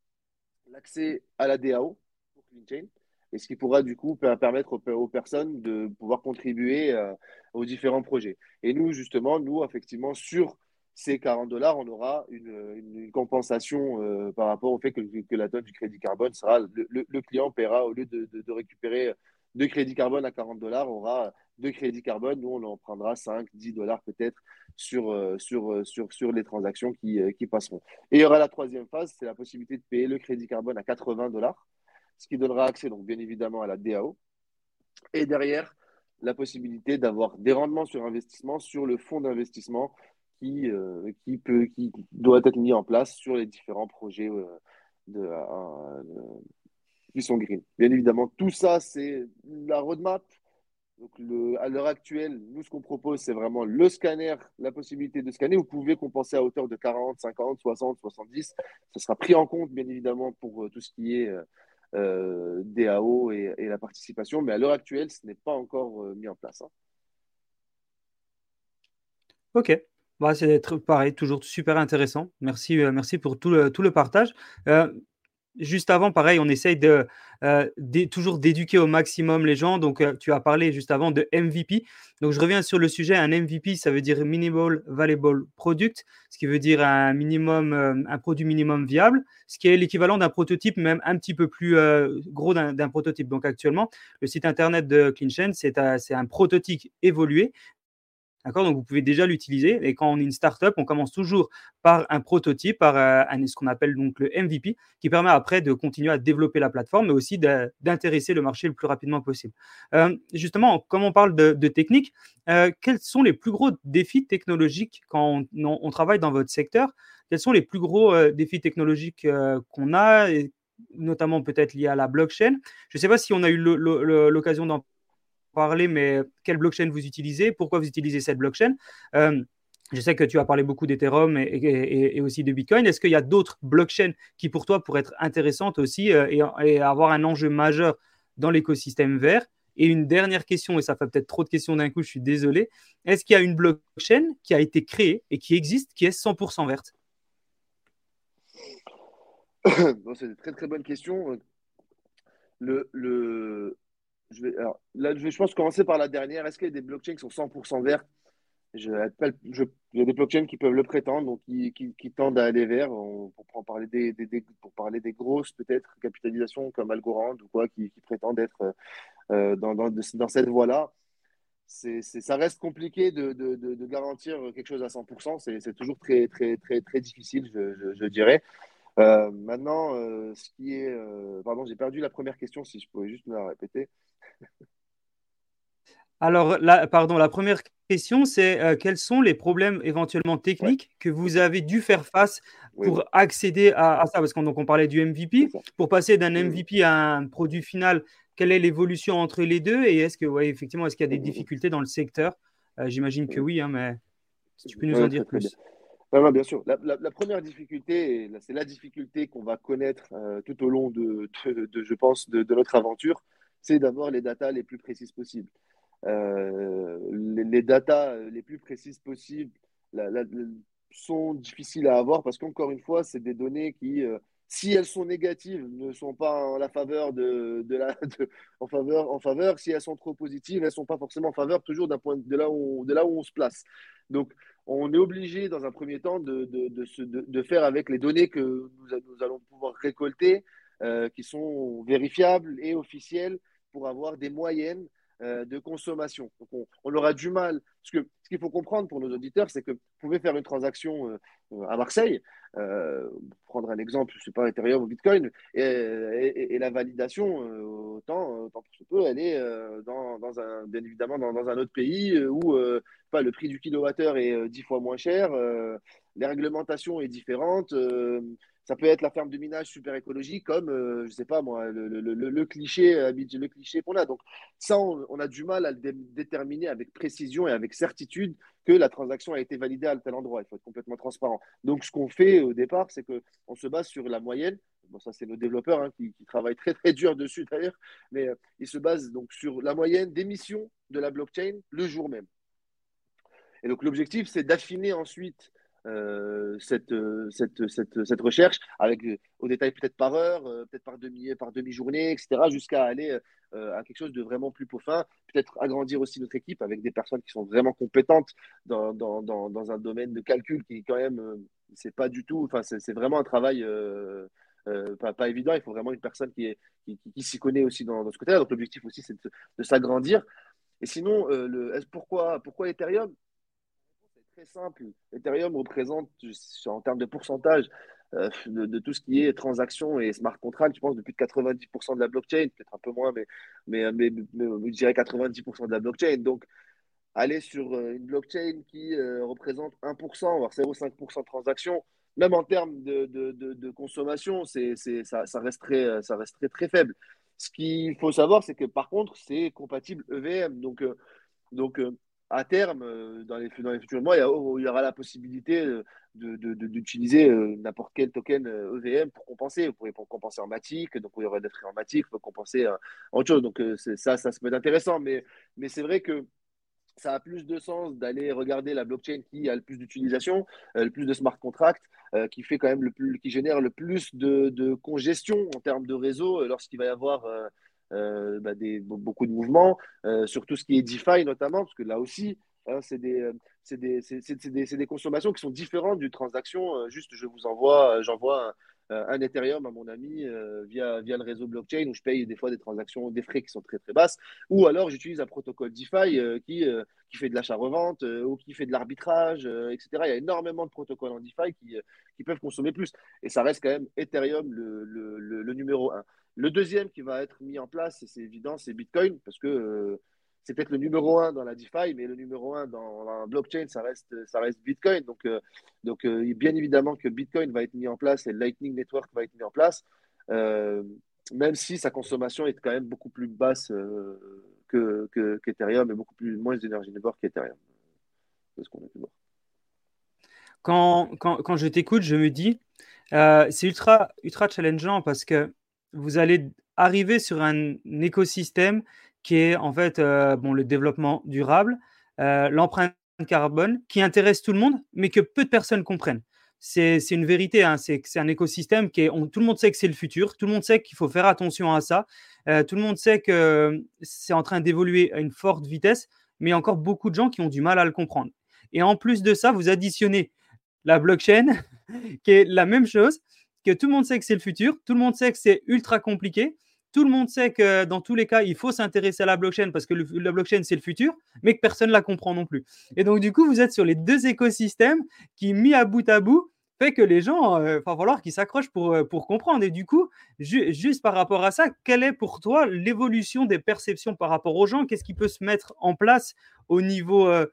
l'accès à la DAO pour CleanChain. Et ce qui pourra du coup permettre aux, personnes de pouvoir contribuer euh, aux différents projets. Et nous, justement, nous, effectivement, sur ces 40 dollars, on aura une, compensation euh, par rapport au fait que, la tonne du crédit carbone sera, le, client paiera, au lieu de, récupérer deux crédits carbone à 40 dollars, aura deux crédits carbone. Nous, on en prendra 5, 10 dollars peut-être sur, euh, sur, euh, les transactions qui, qui passeront. Et il y aura la troisième phase, c'est la possibilité de payer le crédit carbone à 80 dollars, ce qui donnera accès, donc bien évidemment, à la DAO. Et derrière, la possibilité d'avoir des rendements sur investissement sur le fonds d'investissement qui, euh, qui, peut, qui doit être mis en place sur les différents projets euh, euh, de, qui sont green. Bien évidemment, tout ça, c'est la roadmap. Donc à l'heure actuelle, nous, ce qu'on propose, c'est vraiment le scanner, la possibilité de scanner. Vous pouvez compenser à hauteur de 40, 50, 60, 70. Ça sera pris en compte, bien évidemment, pour tout ce qui est DAO et, et, la participation. Mais à l'heure actuelle, ce n'est pas encore mis en place. Hein. Ok, bah, c'est pareil, toujours super intéressant. Merci, euh, merci pour tout le, tout le partage. Euh, juste avant, pareil, on essaye de, euh, toujours d'éduquer au maximum les gens. Donc, tu as parlé juste avant de MVP. Donc, je reviens sur le sujet. Un MVP, ça veut dire Minimal Valuable Product, ce qui veut dire un minimum, un produit minimum viable, ce qui est l'équivalent d'un prototype, même un petit peu plus gros d'un prototype. Donc, actuellement, le site internet de CleanChain, c'est un prototype évolué, donc, vous pouvez déjà l'utiliser. Et quand on est une startup, on commence toujours par un prototype, par euh, ce qu'on appelle donc le MVP, qui permet après de continuer à développer la plateforme, mais aussi d'intéresser le marché le plus rapidement possible. Euh, justement, comme on parle de, technique, euh, quels sont les plus gros défis technologiques quand on, travaille dans votre secteur? Quels sont les plus gros défis technologiques qu'on a notamment peut-être liés à la blockchain? Je ne sais pas si on a eu l'occasion d'en parler, mais quelle blockchain vous utilisez, pourquoi vous utilisez cette blockchain? Euh, je sais que tu as parlé beaucoup d'Ethereum et, aussi de Bitcoin. Est-ce qu'il y a d'autres blockchains qui, pour toi, pourraient être intéressantes aussi euh, et, avoir un enjeu majeur dans l'écosystème vert? Et une dernière question, et ça fait peut-être trop de questions d'un coup, je suis désolé. Est-ce qu'il y a une blockchain qui a été créée et qui existe, qui est 100% verte? *coughs* C'est une très très bonne question. Le, le, je vais, alors, là, je, pense commencer par la dernière. Est-ce qu'il y a des blockchains qui sont 100% vertes je, je, Il y a des blockchains qui peuvent le prétendre, donc qui, qui, tendent à aller vers. On, pour, parler des, des, pour parler des grosses, peut-être, capitalisations comme Algorand ou quoi, qui, qui prétendent être euh, dans, dans, dans, cette voie-là. C'est, ça reste compliqué de, de, de, garantir quelque chose à 100%. C'est, toujours très, très, très, très difficile, je, je dirais. Euh, maintenant, euh, ce qui est. pardon, j'ai perdu la première question, si je pouvais juste me la répéter. Alors, la, pardon, la première question, c'est euh, quels sont les problèmes éventuellement techniques que vous avez dû faire face pour accéder à, ça? Parce qu'on on parlait du MVP. Pour passer d'un MVP à un produit final, quelle est l'évolution entre les deux? Et est-ce que, ouais, effectivement, est-ce qu'il y a des difficultés dans le secteur? Euh, J'imagine que oui, hein, mais si tu peux nous en dire plus. Bien. bien sûr. La, première difficulté, c'est la difficulté qu'on va connaître euh, tout au long de, je pense, de, notre aventure, c'est d'avoir les datas les plus précises possibles. Euh, les, les, datas les plus précises possibles sont difficiles à avoir parce qu'encore une fois, c'est des données qui, euh, si elles sont négatives, ne sont pas en faveur de, de la, *laughs* en faveur, en faveur. Si elles sont trop positives, elles sont pas forcément en faveur toujours d'un point de là où, de là où on se place. Donc, on est obligé dans un premier temps de, de, de, de faire avec les données que nous, nous allons pouvoir récolter, euh, qui sont vérifiables et officielles pour avoir des moyennes de consommation. On, aura du mal. Parce que ce qu'il faut comprendre pour nos auditeurs, c'est que vous pouvez faire une transaction à Marseille, prendre un exemple, je ne sais pas, Ethereum ou Bitcoin, et, la validation, autant, autant pour ce peu, elle est dans, un, bien évidemment dans, un autre pays où pas, le prix du kilowattheure est dix fois moins cher, les réglementations est différente ça peut être la ferme de minage super écologique, comme, euh, je sais pas moi, le, cliché, le cliché qu'on a. Donc, ça, on, a du mal à le déterminer avec précision et avec certitude que la transaction a été validée à tel endroit. Il faut être complètement transparent. Donc, ce qu'on fait au départ, c'est qu'on se base sur la moyenne. Bon, ça, c'est nos développeurs hein, qui, travaillent très, très dur dessus d'ailleurs. Mais euh, ils se basent donc sur la moyenne d'émissions de la blockchain le jour même. Et donc, l'objectif, c'est d'affiner ensuite euh, cette, euh, cette, cette, cette, recherche avec euh, au détail peut-être par heure, peut-être par demi par demi-journée, etc., jusqu'à aller à quelque chose de vraiment plus peaufin, peut-être agrandir aussi notre équipe avec des personnes qui sont vraiment compétentes dans, dans, dans, un domaine de calcul qui quand même c'est pas du tout, enfin c'est vraiment un travail pas, pas, évident. Il faut vraiment une personne qui, qui, qui, s'y connaît aussi dans, ce côté-là. Donc l'objectif aussi c'est de, s'agrandir. Et sinon, le, pourquoi, pourquoi Ethereum simple. Ethereum représente, en termes de pourcentage, euh, de, tout ce qui est transactions et smart contracts, je pense, depuis 90% de la blockchain, peut-être un peu moins, mais, mais, mais, je dirais 90% de la blockchain. Donc, aller sur euh, une blockchain qui euh, représente 1%, voire 0,5% de transactions, même en termes de, de, de, consommation, c'est, ça, ça, resterait, ça resterait très faible. Ce qu'il faut savoir, c'est que par contre, c'est compatible EVM. Donc, donc à terme, euh, dans les, futurs mois, il y, aura la possibilité d'utiliser euh, n'importe quel token EVM euh, e pour compenser. Vous pourrez compenser en Matic, donc il y aura des frais en Matic, pour compenser en autre chose. Donc ça, ça se peut être intéressant, mais, c'est vrai que ça a plus de sens d'aller regarder la blockchain qui a le plus d'utilisation, le plus de smart contracts, qui fait quand même le qui génère le plus de congestion en termes de réseau lorsqu'il va y avoir euh, bah, beaucoup de mouvements, euh, sur tout ce qui est DeFi notamment, parce que là aussi, hein, c'est des, des, des, des, consommations qui sont différentes d'une transaction. Euh, juste, je vous envoie, j'envoie un, Ethereum à mon ami via, via le réseau blockchain où je paye des fois des transactions, des frais qui sont très très basses. Ou alors j'utilise un protocole DeFi qui, qui fait de l'achat-revente ou qui fait de l'arbitrage, etc. Il y a énormément de protocoles en DeFi qui, qui peuvent consommer plus. Et ça reste quand même Ethereum le, le, le, le numéro un. Le deuxième qui va être mis en place, c'est évident, c'est Bitcoin, parce que euh, c'est peut-être le numéro un dans la DeFi, mais le numéro un dans la blockchain, ça reste, ça reste Bitcoin. Donc, euh, donc euh, bien évidemment que Bitcoin va être mis en place et Lightning Network va être mis en place, même si sa consommation est quand même beaucoup plus basse que, qu'Ethereum et beaucoup plus, moins d'énergie network qu'Ethereum. C'est ce qu'on a pu voir. Quand, quand, quand je t'écoute, je me dis, c'est ultra, ultra challengeant parce que vous allez arriver sur un écosystème qui est en fait euh, bon, le développement durable, euh, l'empreinte carbone, qui intéresse tout le monde, mais que peu de personnes comprennent. C'est une vérité, hein, c'est un écosystème qui est, tout le monde sait que c'est le futur, tout le monde sait qu'il faut faire attention à ça, euh, tout le monde sait que c'est en train d'évoluer à une forte vitesse, mais il y a encore beaucoup de gens qui ont du mal à le comprendre. Et en plus de ça, vous additionnez la blockchain, *laughs* qui est la même chose, que tout le monde sait que c'est le futur, tout le monde sait que c'est ultra compliqué, tout le monde sait que dans tous les cas, il faut s'intéresser à la blockchain parce que la blockchain, c'est le futur, mais que personne ne la comprend non plus. Et donc, du coup, vous êtes sur les deux écosystèmes qui, mis à bout à bout, fait que les gens, euh, va falloir qu'ils s'accrochent pour, euh, pour comprendre. Et du coup, juste par rapport à ça, quelle est pour toi l'évolution des perceptions par rapport aux gens? Qu'est-ce qui peut se mettre en place au niveau, euh,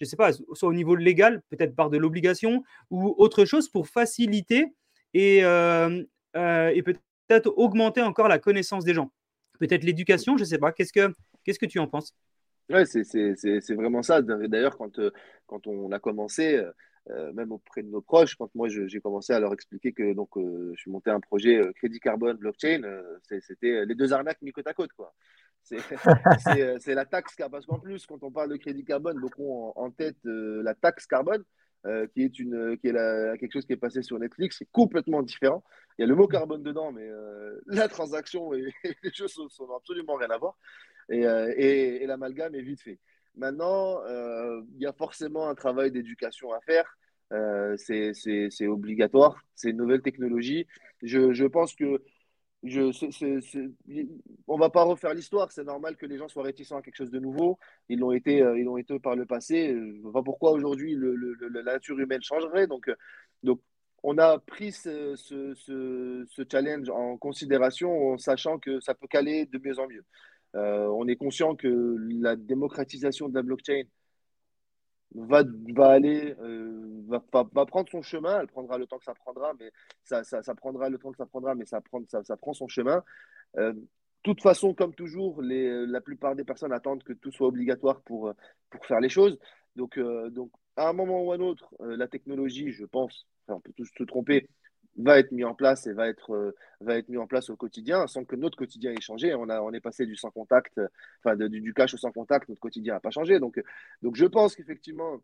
je sais pas, soit au niveau légal, peut-être par de l'obligation ou autre chose pour faciliter et, euh, euh, et peut-être augmenter encore la connaissance des gens. Peut-être l'éducation, je ne sais pas. Qu'est-ce que, qu'est-ce que tu en penses? Ouais, c'est vraiment ça. D'ailleurs, quand, euh, quand on a commencé, même auprès de nos proches, quand moi j'ai commencé à leur expliquer que donc, je suis monté un projet crédit carbone blockchain, c'était les deux arnaques mis côte à côte. Quoi. C'est *laughs* la taxe carbone. Parce qu'en plus, quand on parle de crédit carbone, beaucoup ont en tête la taxe carbone. Euh, qui est, une, qui est la, quelque chose qui est passé sur Netflix, c'est complètement différent. Il y a le mot carbone dedans, mais euh, *laughs* la transaction et, *laughs* les choses sont absolument rien à voir. Et, euh, et, l'amalgame est vite fait. Maintenant, il y a forcément un travail d'éducation à faire. c'est obligatoire. C'est une nouvelle technologie. Je, je pense que je, c'est, on va pas refaire l'histoire. C'est normal que les gens soient réticents à quelque chose de nouveau. Ils l'ont été, euh, ils l'ont été par le passé. Je vois pas pourquoi aujourd'hui la nature humaine changerait. Donc, euh, donc on a pris ce, challenge en considération en sachant que ça peut caler de mieux en mieux. Euh, on est conscient que la démocratisation de la blockchain va, va aller, euh, va, va, prendre son chemin. Elle prendra le temps que ça prendra, mais ça, ça, prendra le temps que ça prendra, mais ça prend, ça, ça prend son chemin. Euh, toute façon, comme toujours, les, la plupart des personnes attendent que tout soit obligatoire pour, pour faire les choses. Donc, euh, donc, à un moment ou à un autre, euh, la technologie, je pense, on peut tous se tromper, va être mis en place et va être, euh, va être mis en place au quotidien sans que notre quotidien ait changé. On, a, on est passé du sans contact, enfin du, du, cash au sans contact, notre quotidien n'a pas changé. Donc, donc je pense qu'effectivement,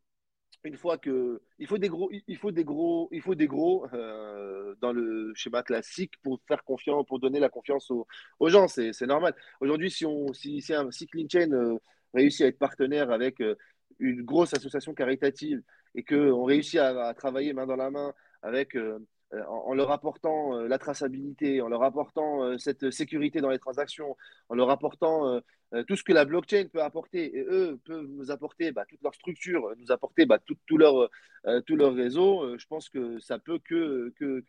une fois que il faut des gros, il faut des gros, il faut des gros euh, dans le schéma classique pour faire confiance, pour donner la confiance aux, gens. C'est normal. Aujourd'hui, si on, si, si, un, si CleanChain euh, réussit à être partenaire avec euh, une grosse association caritative et qu'on réussit à, travailler main dans la main avec euh, en, leur apportant euh, la traçabilité, en leur apportant euh, cette sécurité dans les transactions, en leur apportant tout ce que la blockchain peut apporter, et eux peuvent nous apporter bah, toute leur structure, nous apporter bah, tout, leur, réseau, je pense que ça peut que, que,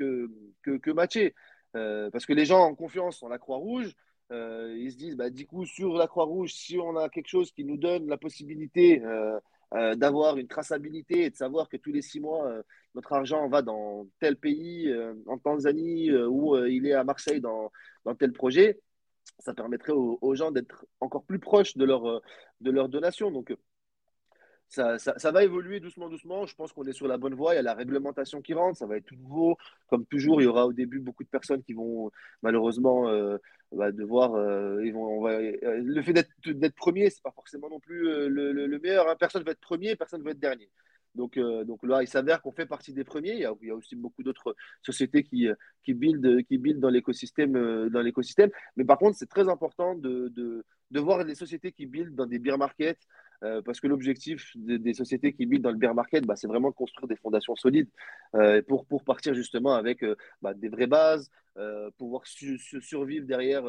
que, que, matcher. parce que les gens ont confiance en la Croix-Rouge, ils se disent, bah, du coup, sur la Croix-Rouge, si on a quelque chose qui nous donne la possibilité euh, d'avoir une traçabilité et de savoir que tous les six mois, euh, notre argent va dans tel pays, euh, en Tanzanie, ou il est à Marseille dans, tel projet, ça permettrait aux, gens d'être encore plus proches de leur, de donation. Ça, va évoluer doucement, doucement. Je pense qu'on est sur la bonne voie. Il y a la réglementation qui rentre. Ça va être tout nouveau. Comme toujours, il y aura au début beaucoup de personnes qui vont malheureusement euh, bah, devoir. Euh, ils vont, euh, le fait d'être premier, c'est pas forcément non plus le, le, meilleur. Hein. Personne ne va être premier, personne ne va être dernier. Donc, donc là, il s'avère qu'on fait partie des premiers. Il y a, aussi beaucoup d'autres sociétés qui, qui, build, qui build dans l'écosystème. Dans. Mais par contre, c'est très important de voir les sociétés qui build dans des beer markets. Euh, parce que l'objectif des, sociétés qui build dans le bear market, bah, c'est vraiment de construire des fondations solides euh, pour, partir justement avec euh, bah, des vraies bases, pouvoir survivre derrière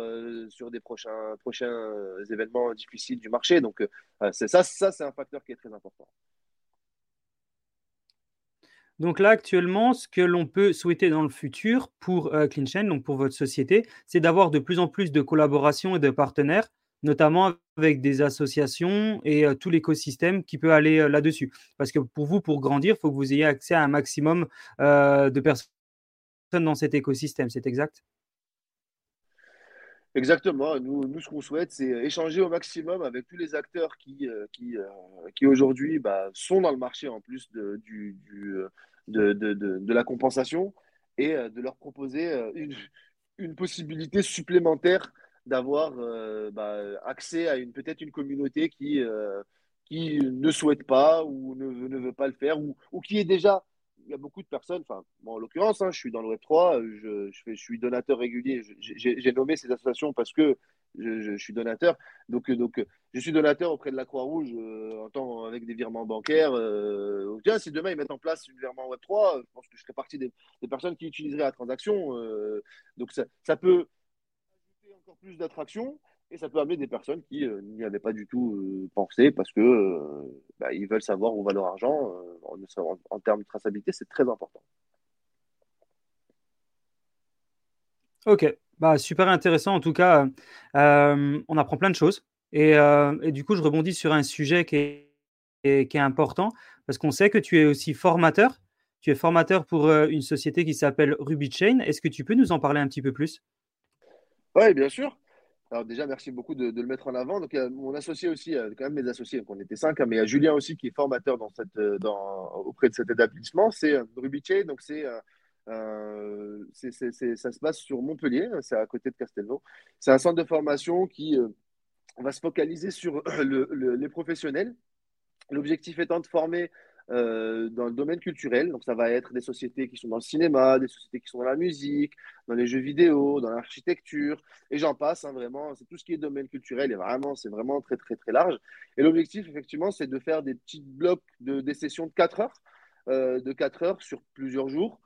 sur des prochains, prochains événements difficiles du marché. Donc, c'est ça, ça c'est un facteur qui est très important. Donc là, actuellement, ce que l'on peut souhaiter dans le futur pour CleanChain, donc pour votre société, c'est d'avoir de plus en plus de collaborations et de partenaires notamment avec des associations et tout l'écosystème qui peut aller là-dessus. Parce que pour vous, pour grandir, il faut que vous ayez accès à un maximum de personnes dans cet écosystème. C'est exact? Exactement. Nous, nous ce qu'on souhaite, c'est échanger au maximum avec tous les acteurs qui, qui, qui aujourd'hui bah, sont dans le marché en plus de, du, de, de, de, la compensation et de leur proposer une, une possibilité supplémentaire d'avoir euh, bah, accès à une peut-être une communauté qui, euh, qui ne souhaite pas ou ne, ne, veut pas le faire ou, ou qui est déjà il y a beaucoup de personnes, enfin, en l'occurrence, hein, je suis dans le Web3, je, je, je suis donateur régulier. J'ai nommé ces associations parce que je, je, suis donateur. Donc, donc, je suis donateur auprès de la Croix-Rouge euh, en temps avec des virements bancaires. Euh, tiens, si demain ils mettent en place une virement Web3, je pense que je serai partie des, personnes qui utiliseraient la transaction. Euh, donc, ça, ça peut plus d'attraction et ça peut amener des personnes qui euh, n'y avaient pas du tout euh, pensé parce que euh, bah, ils veulent savoir où va leur argent. En, termes de traçabilité, c'est très important. Ok, bah, super intéressant. En tout cas, on apprend plein de choses. Et, du coup, je rebondis sur un sujet qui est, qui est important parce qu'on sait que tu es aussi formateur. Tu es formateur pour une société qui s'appelle Ruby Chain. Est-ce que tu peux nous en parler un petit peu plus? Oui, bien sûr. Alors déjà, merci beaucoup de, le mettre en avant. Donc, mon associé aussi, quand même mes associés, donc on était cinq, hein, mais il y a Julien aussi qui est formateur dans cette, euh, dans, auprès de cet établissement. C'est euh, Rubiche, donc c'est, euh, c'est, ça se passe sur Montpellier, hein, c'est à côté de Castelnau. C'est un centre de formation qui va se focaliser sur le, les professionnels. L'objectif étant de former euh, dans le domaine culturel. Donc, ça va être des sociétés qui sont dans le cinéma, des sociétés qui sont dans la musique, dans les jeux vidéo, dans l'architecture, et j'en passe. Hein, vraiment, c'est tout ce qui est domaine culturel. Et vraiment, c'est vraiment très, très, très large. Et l'objectif, effectivement, c'est de faire des petits blocs de des sessions de 4 heures, euh, de 4 heures sur plusieurs jours,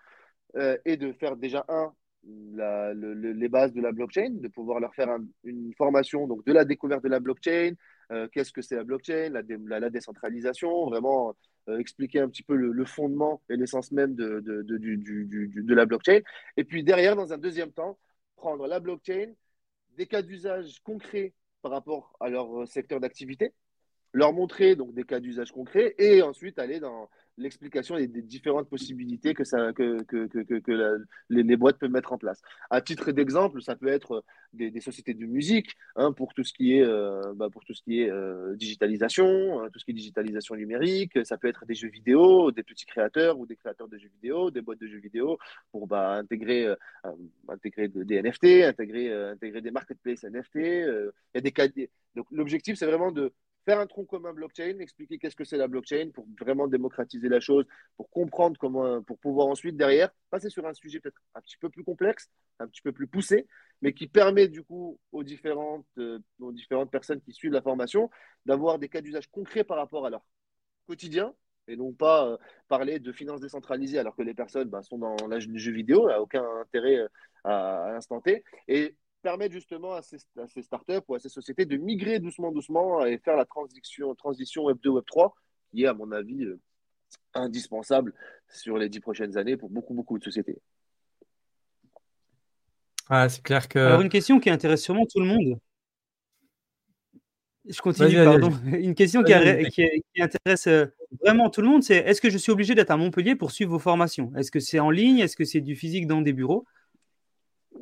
euh, et de faire déjà un les bases de la blockchain, de pouvoir leur faire une formation donc de la découverte de la blockchain, qu'est-ce que c'est la blockchain, la, la, décentralisation, vraiment expliquer un petit peu le, fondement et l'essence même de, la blockchain. Et puis derrière, dans un deuxième temps, prendre la blockchain, des cas d'usage concrets par rapport à leur secteur d'activité, leur montrer donc des cas d'usage concrets et ensuite aller dans l'explication des, différentes possibilités que, ça, que, que, que, que les, boîtes peuvent mettre en place. À titre d'exemple, ça peut être des, sociétés de musique hein, pour tout ce qui est, euh, bah, pour tout ce qui est euh, digitalisation, hein, tout ce qui est digitalisation numérique. Ça peut être des jeux vidéo, des petits créateurs ou des créateurs de jeux vidéo, des boîtes de jeux vidéo pour bah, intégrer, euh, intégrer des NFT, intégrer, intégrer des marketplaces NFT. Y a des. Donc l'objectif, c'est vraiment de faire un tronc commun blockchain, expliquer qu'est-ce que c'est la blockchain pour vraiment démocratiser la chose, pour comprendre comment, pour pouvoir ensuite derrière passer sur un sujet peut-être un petit peu plus complexe, un petit peu plus poussé, mais qui permet du coup aux différentes, euh, aux différentes personnes qui suivent la formation d'avoir des cas d'usage concrets par rapport à leur quotidien et non pas euh, parler de finances décentralisées alors que les personnes bah, sont dans l'âge du jeu vidéo, n'a aucun intérêt euh, à, à l'instant T. Et permettre justement à ces, startups ou à ces sociétés de migrer doucement, doucement et faire la transition, transition Web 2, Web 3, qui est, à mon avis, euh, indispensable sur les dix prochaines années pour beaucoup, beaucoup de sociétés. Ah, c'est clair que. Alors, une question qui intéresse sûrement tout le monde. Je continue, pardon. *laughs* Une question qui, intéresse euh, vraiment tout le monde, c'est est-ce que je suis obligé d'être à Montpellier pour suivre vos formations? Est-ce que c'est en ligne? Est-ce que c'est du physique dans des bureaux?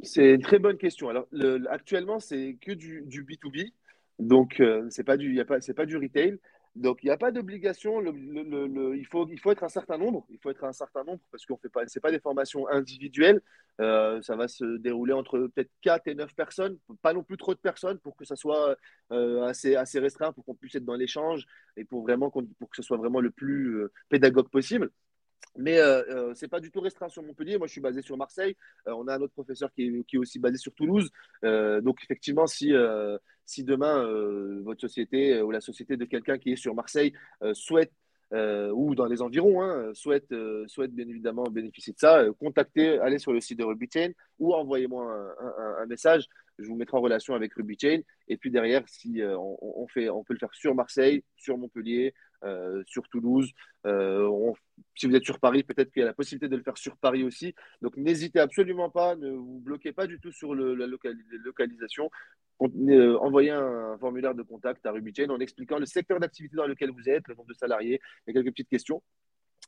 C'est une très bonne question. Alors, actuellement, c'est que du, B2B. Donc, euh, c'est pas du, pas, c'est pas du retail. Donc, il n'y a pas d'obligation. il, faut, il faut être un certain nombre. Il faut être un certain nombre parce qu'on fait pas, pas des formations individuelles. Euh, ça va se dérouler entre peut-être 4 et 9 personnes, pas non plus trop de personnes pour que ça soit euh, assez, assez restreint, pour qu'on puisse être dans l'échange et pour, vraiment, pour que ce soit vraiment le plus pédagogue possible. Mais euh, euh, ce n'est pas du tout restreint sur Montpellier. Moi, je suis basé sur Marseille. Euh, on a un autre professeur qui est, aussi basé sur Toulouse. donc, effectivement, si, si demain, votre société ou la société de quelqu'un qui est sur Marseille souhaite ou dans les environs, hein, souhaite, souhaite bien évidemment bénéficier de ça, contactez, allez sur le site de RubyChain ou envoyez-moi un, message. Je vous mettrai en relation avec RubyChain. Et puis derrière, si on, on, fait, on peut le faire sur Marseille, sur Montpellier, euh, sur Toulouse. Euh, si vous êtes sur Paris, peut-être qu'il y a la possibilité de le faire sur Paris aussi. Donc n'hésitez absolument pas, ne vous bloquez pas du tout sur la localisation. Euh, envoyez un, formulaire de contact à RubyChain en expliquant le secteur d'activité dans lequel vous êtes, le nombre de salariés, quelques petites questions.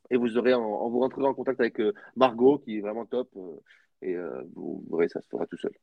Et vous aurez, en, vous rentrerez en contact avec Margot, qui est vraiment top, et vous verrez, ça se fera tout seul.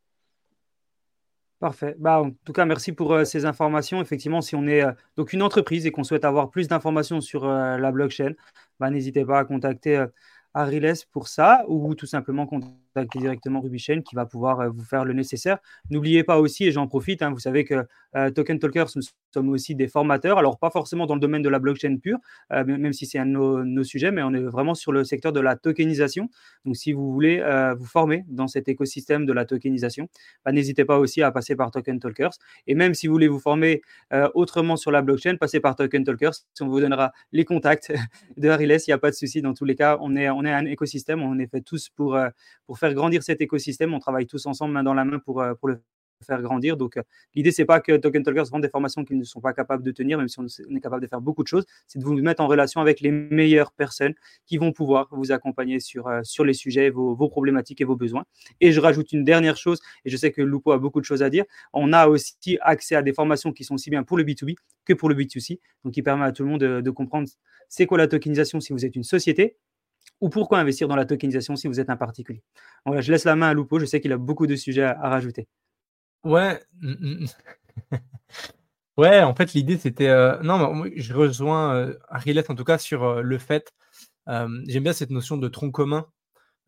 Parfait. Bah, en tout cas, merci pour euh, ces informations. Effectivement, si on est euh, donc une entreprise et qu'on souhaite avoir plus d'informations sur euh, la blockchain, bah, n'hésitez pas à contacter Ariles pour ça ou tout simplement contacter directement RubyChain qui va pouvoir vous faire le nécessaire. N'oubliez pas aussi, et j'en profite, hein, vous savez que Token Talkers, nous sommes aussi des formateurs. Alors, pas forcément dans le domaine de la blockchain pure, euh, même si c'est un de nos, sujets, mais on est vraiment sur le secteur de la tokenisation. Donc, si vous voulez euh, vous former dans cet écosystème de la tokenisation, bah, n'hésitez pas aussi à passer par Token Talkers. Et même si vous voulez vous former euh, autrement sur la blockchain, passez par Token Talkers. On vous donnera les contacts *laughs* de Hariles. Il n'y a pas de souci. Dans tous les cas, on est, on est un écosystème. On est fait tous pour, pour faire grandir cet écosystème. On travaille tous ensemble, main dans la main, pour, pour le faire grandir. Donc, euh, l'idée, c'est pas que Token Talkers vendent des formations qu'ils ne sont pas capables de tenir, même si on est capable de faire beaucoup de choses. C'est de vous mettre en relation avec les meilleures personnes qui vont pouvoir vous accompagner sur, euh, sur les sujets, vos, vos, problématiques et vos besoins. Et je rajoute une dernière chose, et je sais que Lupo a beaucoup de choses à dire. On a aussi accès à des formations qui sont aussi bien pour le B2B que pour le B2C, donc qui permet à tout le monde de, comprendre c'est quoi la tokenisation si vous êtes une société, ou pourquoi investir dans la tokenisation si vous êtes un particulier? Voilà, je laisse la main à Lupo, je sais qu'il a beaucoup de sujets à rajouter. Ouais. *laughs* Ouais, en fait, l'idée, c'était, euh, non, je rejoins, euh, en tout cas sur, euh, le fait, j'aime bien cette notion de tronc commun,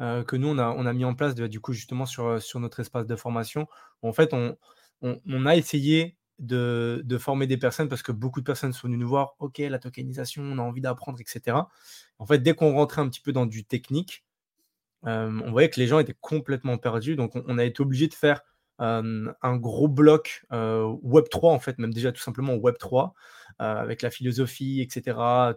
que nous on a on a mis en place du coup justement sur, sur notre espace de formation. En fait, on on a essayé de former des personnes parce que beaucoup de personnes sont venues nous voir: «OK, la tokenisation, on a envie d'apprendre» etc. En fait, dès qu'on rentrait un petit peu dans du technique, on voyait que les gens étaient complètement perdus, donc on a été obligé de faire un gros bloc Web 3 en fait, même déjà tout simplement Web 3 avec la philosophie, etc.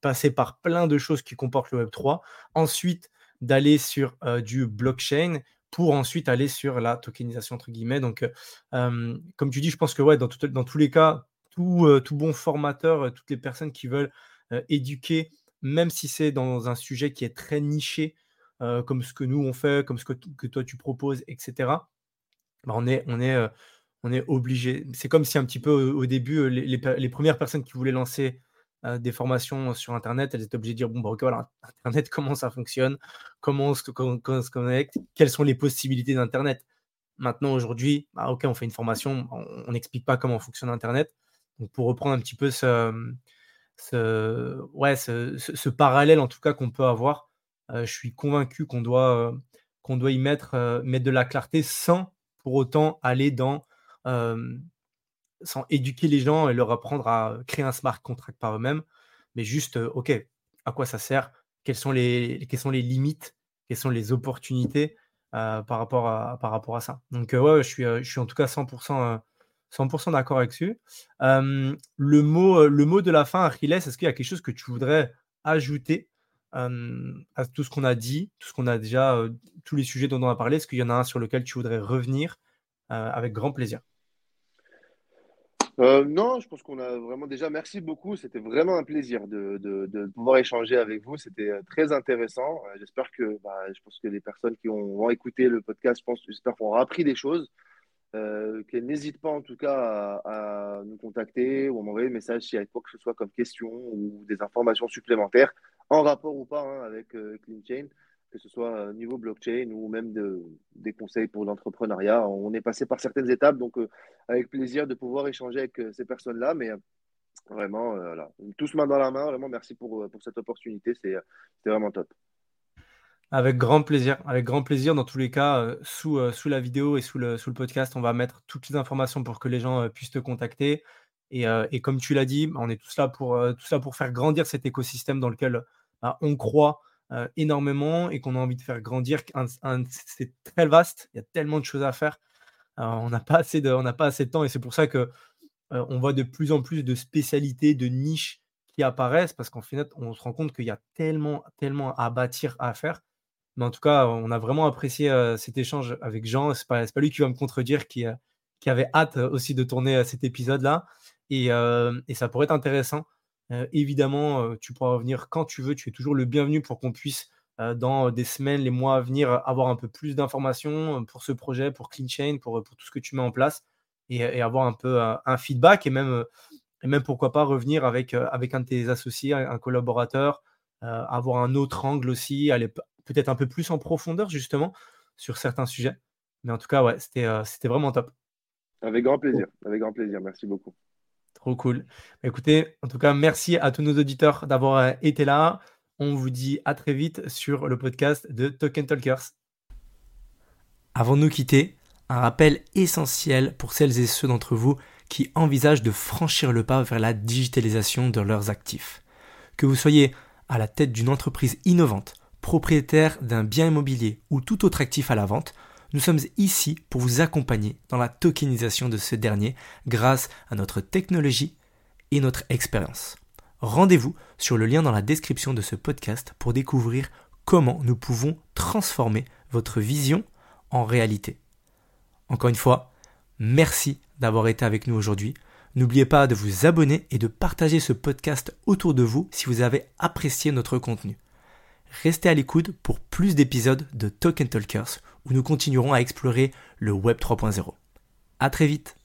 passer par plein de choses qui comportent le Web 3. Ensuite, d'aller sur du blockchain pour ensuite aller sur la tokenisation entre guillemets. Donc, comme tu dis, je pense que ouais, dans, dans tous les cas, tout, tout bon formateur, toutes les personnes qui veulent éduquer, même si c'est dans un sujet qui est très niché, comme ce que nous on fait, comme ce que, que toi tu proposes, etc. Bah, on est, on est, obligé. C'est comme si un petit peu au, début, les, les, premières personnes qui voulaient lancer des formations sur Internet, elles étaient obligées de dire bon, bah, ok, voilà, Internet, *laughs* comment ça fonctionne, comment on se, connecte, quelles sont les possibilités d'Internet? Maintenant, aujourd'hui, bah, ok, on fait une formation, on n'explique pas comment fonctionne Internet. Donc, pour reprendre un petit peu ce, ouais, ce, parallèle, en tout cas, qu'on peut avoir, je suis convaincu qu'on doit, qu'on doit y mettre, mettre de la clarté sans pour autant aller dans sans éduquer les gens et leur apprendre à créer un smart contract par eux-mêmes, mais juste, OK, à quoi ça sert? Quelles sont, les, quelles sont les limites? Quelles sont les opportunités par, rapport à, par rapport à ça? Donc, ouais, je suis, je suis en tout cas 100%, 100 d'accord avec dessus. le, mot, le mot de la fin, Achilles, est-ce qu'il y a quelque chose que tu voudrais ajouter à tout ce qu'on a dit, tout ce qu'on a déjà, tous les sujets dont on a parlé? Est-ce qu'il y en a un sur lequel tu voudrais revenir avec grand plaisir? Euh, non, je pense qu'on a vraiment déjà. Merci beaucoup. C'était vraiment un plaisir de, de, de pouvoir échanger avec vous. C'était euh, très intéressant. Euh, j'espère que, bah, je pense que les personnes qui ont, écouter le podcast, j'espère qu'on aura appris des choses. Qu'elles n'hésitent pas en tout cas à, nous contacter ou à m'envoyer des messages s'il y a quoi que ce soit comme question ou des informations supplémentaires en rapport ou pas hein, avec euh, CleanChain que ce soit au niveau blockchain ou même de, des conseils pour l'entrepreneuriat. On est passé par certaines étapes, donc euh, avec plaisir de pouvoir échanger avec euh, ces personnes-là. Mais euh, vraiment, voilà, tous main dans la main, vraiment merci pour, cette opportunité. C'est vraiment top. Avec grand plaisir, avec grand plaisir. Dans tous les cas, sous, la vidéo et sous le, podcast, on va mettre toutes les informations pour que les gens puissent te contacter. Et, comme tu l'as dit, on est tous là, pour, tous là pour faire grandir cet écosystème dans lequel bah, on croit, euh, énormément et qu'on a envie de faire grandir. c'est très vaste, il y a tellement de choses à faire. on n'a pas, assez de, pas assez de temps et c'est pour ça que euh, on voit de plus en plus de spécialités, de niches qui apparaissent parce qu'en fait, on se rend compte qu'il y a tellement, tellement à bâtir, à faire. Mais en tout cas, on a vraiment apprécié euh, cet échange avec Jean. C'est pas, pas lui qui va me contredire, qui, qui avait hâte aussi de tourner cet épisode-là. Et, et, ça pourrait être intéressant euh, évidemment, tu pourras revenir quand tu veux. Tu es toujours le bienvenu pour qu'on puisse, dans des semaines, les mois à venir, avoir un peu plus d'informations pour ce projet, pour CleanChain, pour, pour tout ce que tu mets en place et, avoir un peu un, feedback et même, et même pourquoi pas revenir avec, avec un de tes associés, un collaborateur, avoir un autre angle aussi, aller peut-être un peu plus en profondeur justement sur certains sujets. Mais en tout cas, ouais, c'était, c'était vraiment top. Avec grand plaisir, avec grand plaisir. Merci beaucoup. Cool. Bah, écoutez, en tout cas, merci à tous nos auditeurs d'avoir euh, été là. On vous dit à très vite sur le podcast de Token Talkers. Avant de nous quitter, un rappel essentiel pour celles et ceux d'entre vous qui envisagent de franchir le pas vers la digitalisation de leurs actifs. Que vous soyez à la tête d'une entreprise innovante, propriétaire d'un bien immobilier ou tout autre actif à la vente, nous sommes ici pour vous accompagner dans la tokenisation de ce dernier grâce à notre technologie et notre expérience. Rendez-vous sur le lien dans la description de ce podcast pour découvrir comment nous pouvons transformer votre vision en réalité. Encore une fois, merci d'avoir été avec nous aujourd'hui. N'oubliez pas de vous abonner et de partager ce podcast autour de vous si vous avez apprécié notre contenu. Restez à l'écoute pour plus d'épisodes de Token Talkers où nous continuerons à explorer le Web 3.0. À très vite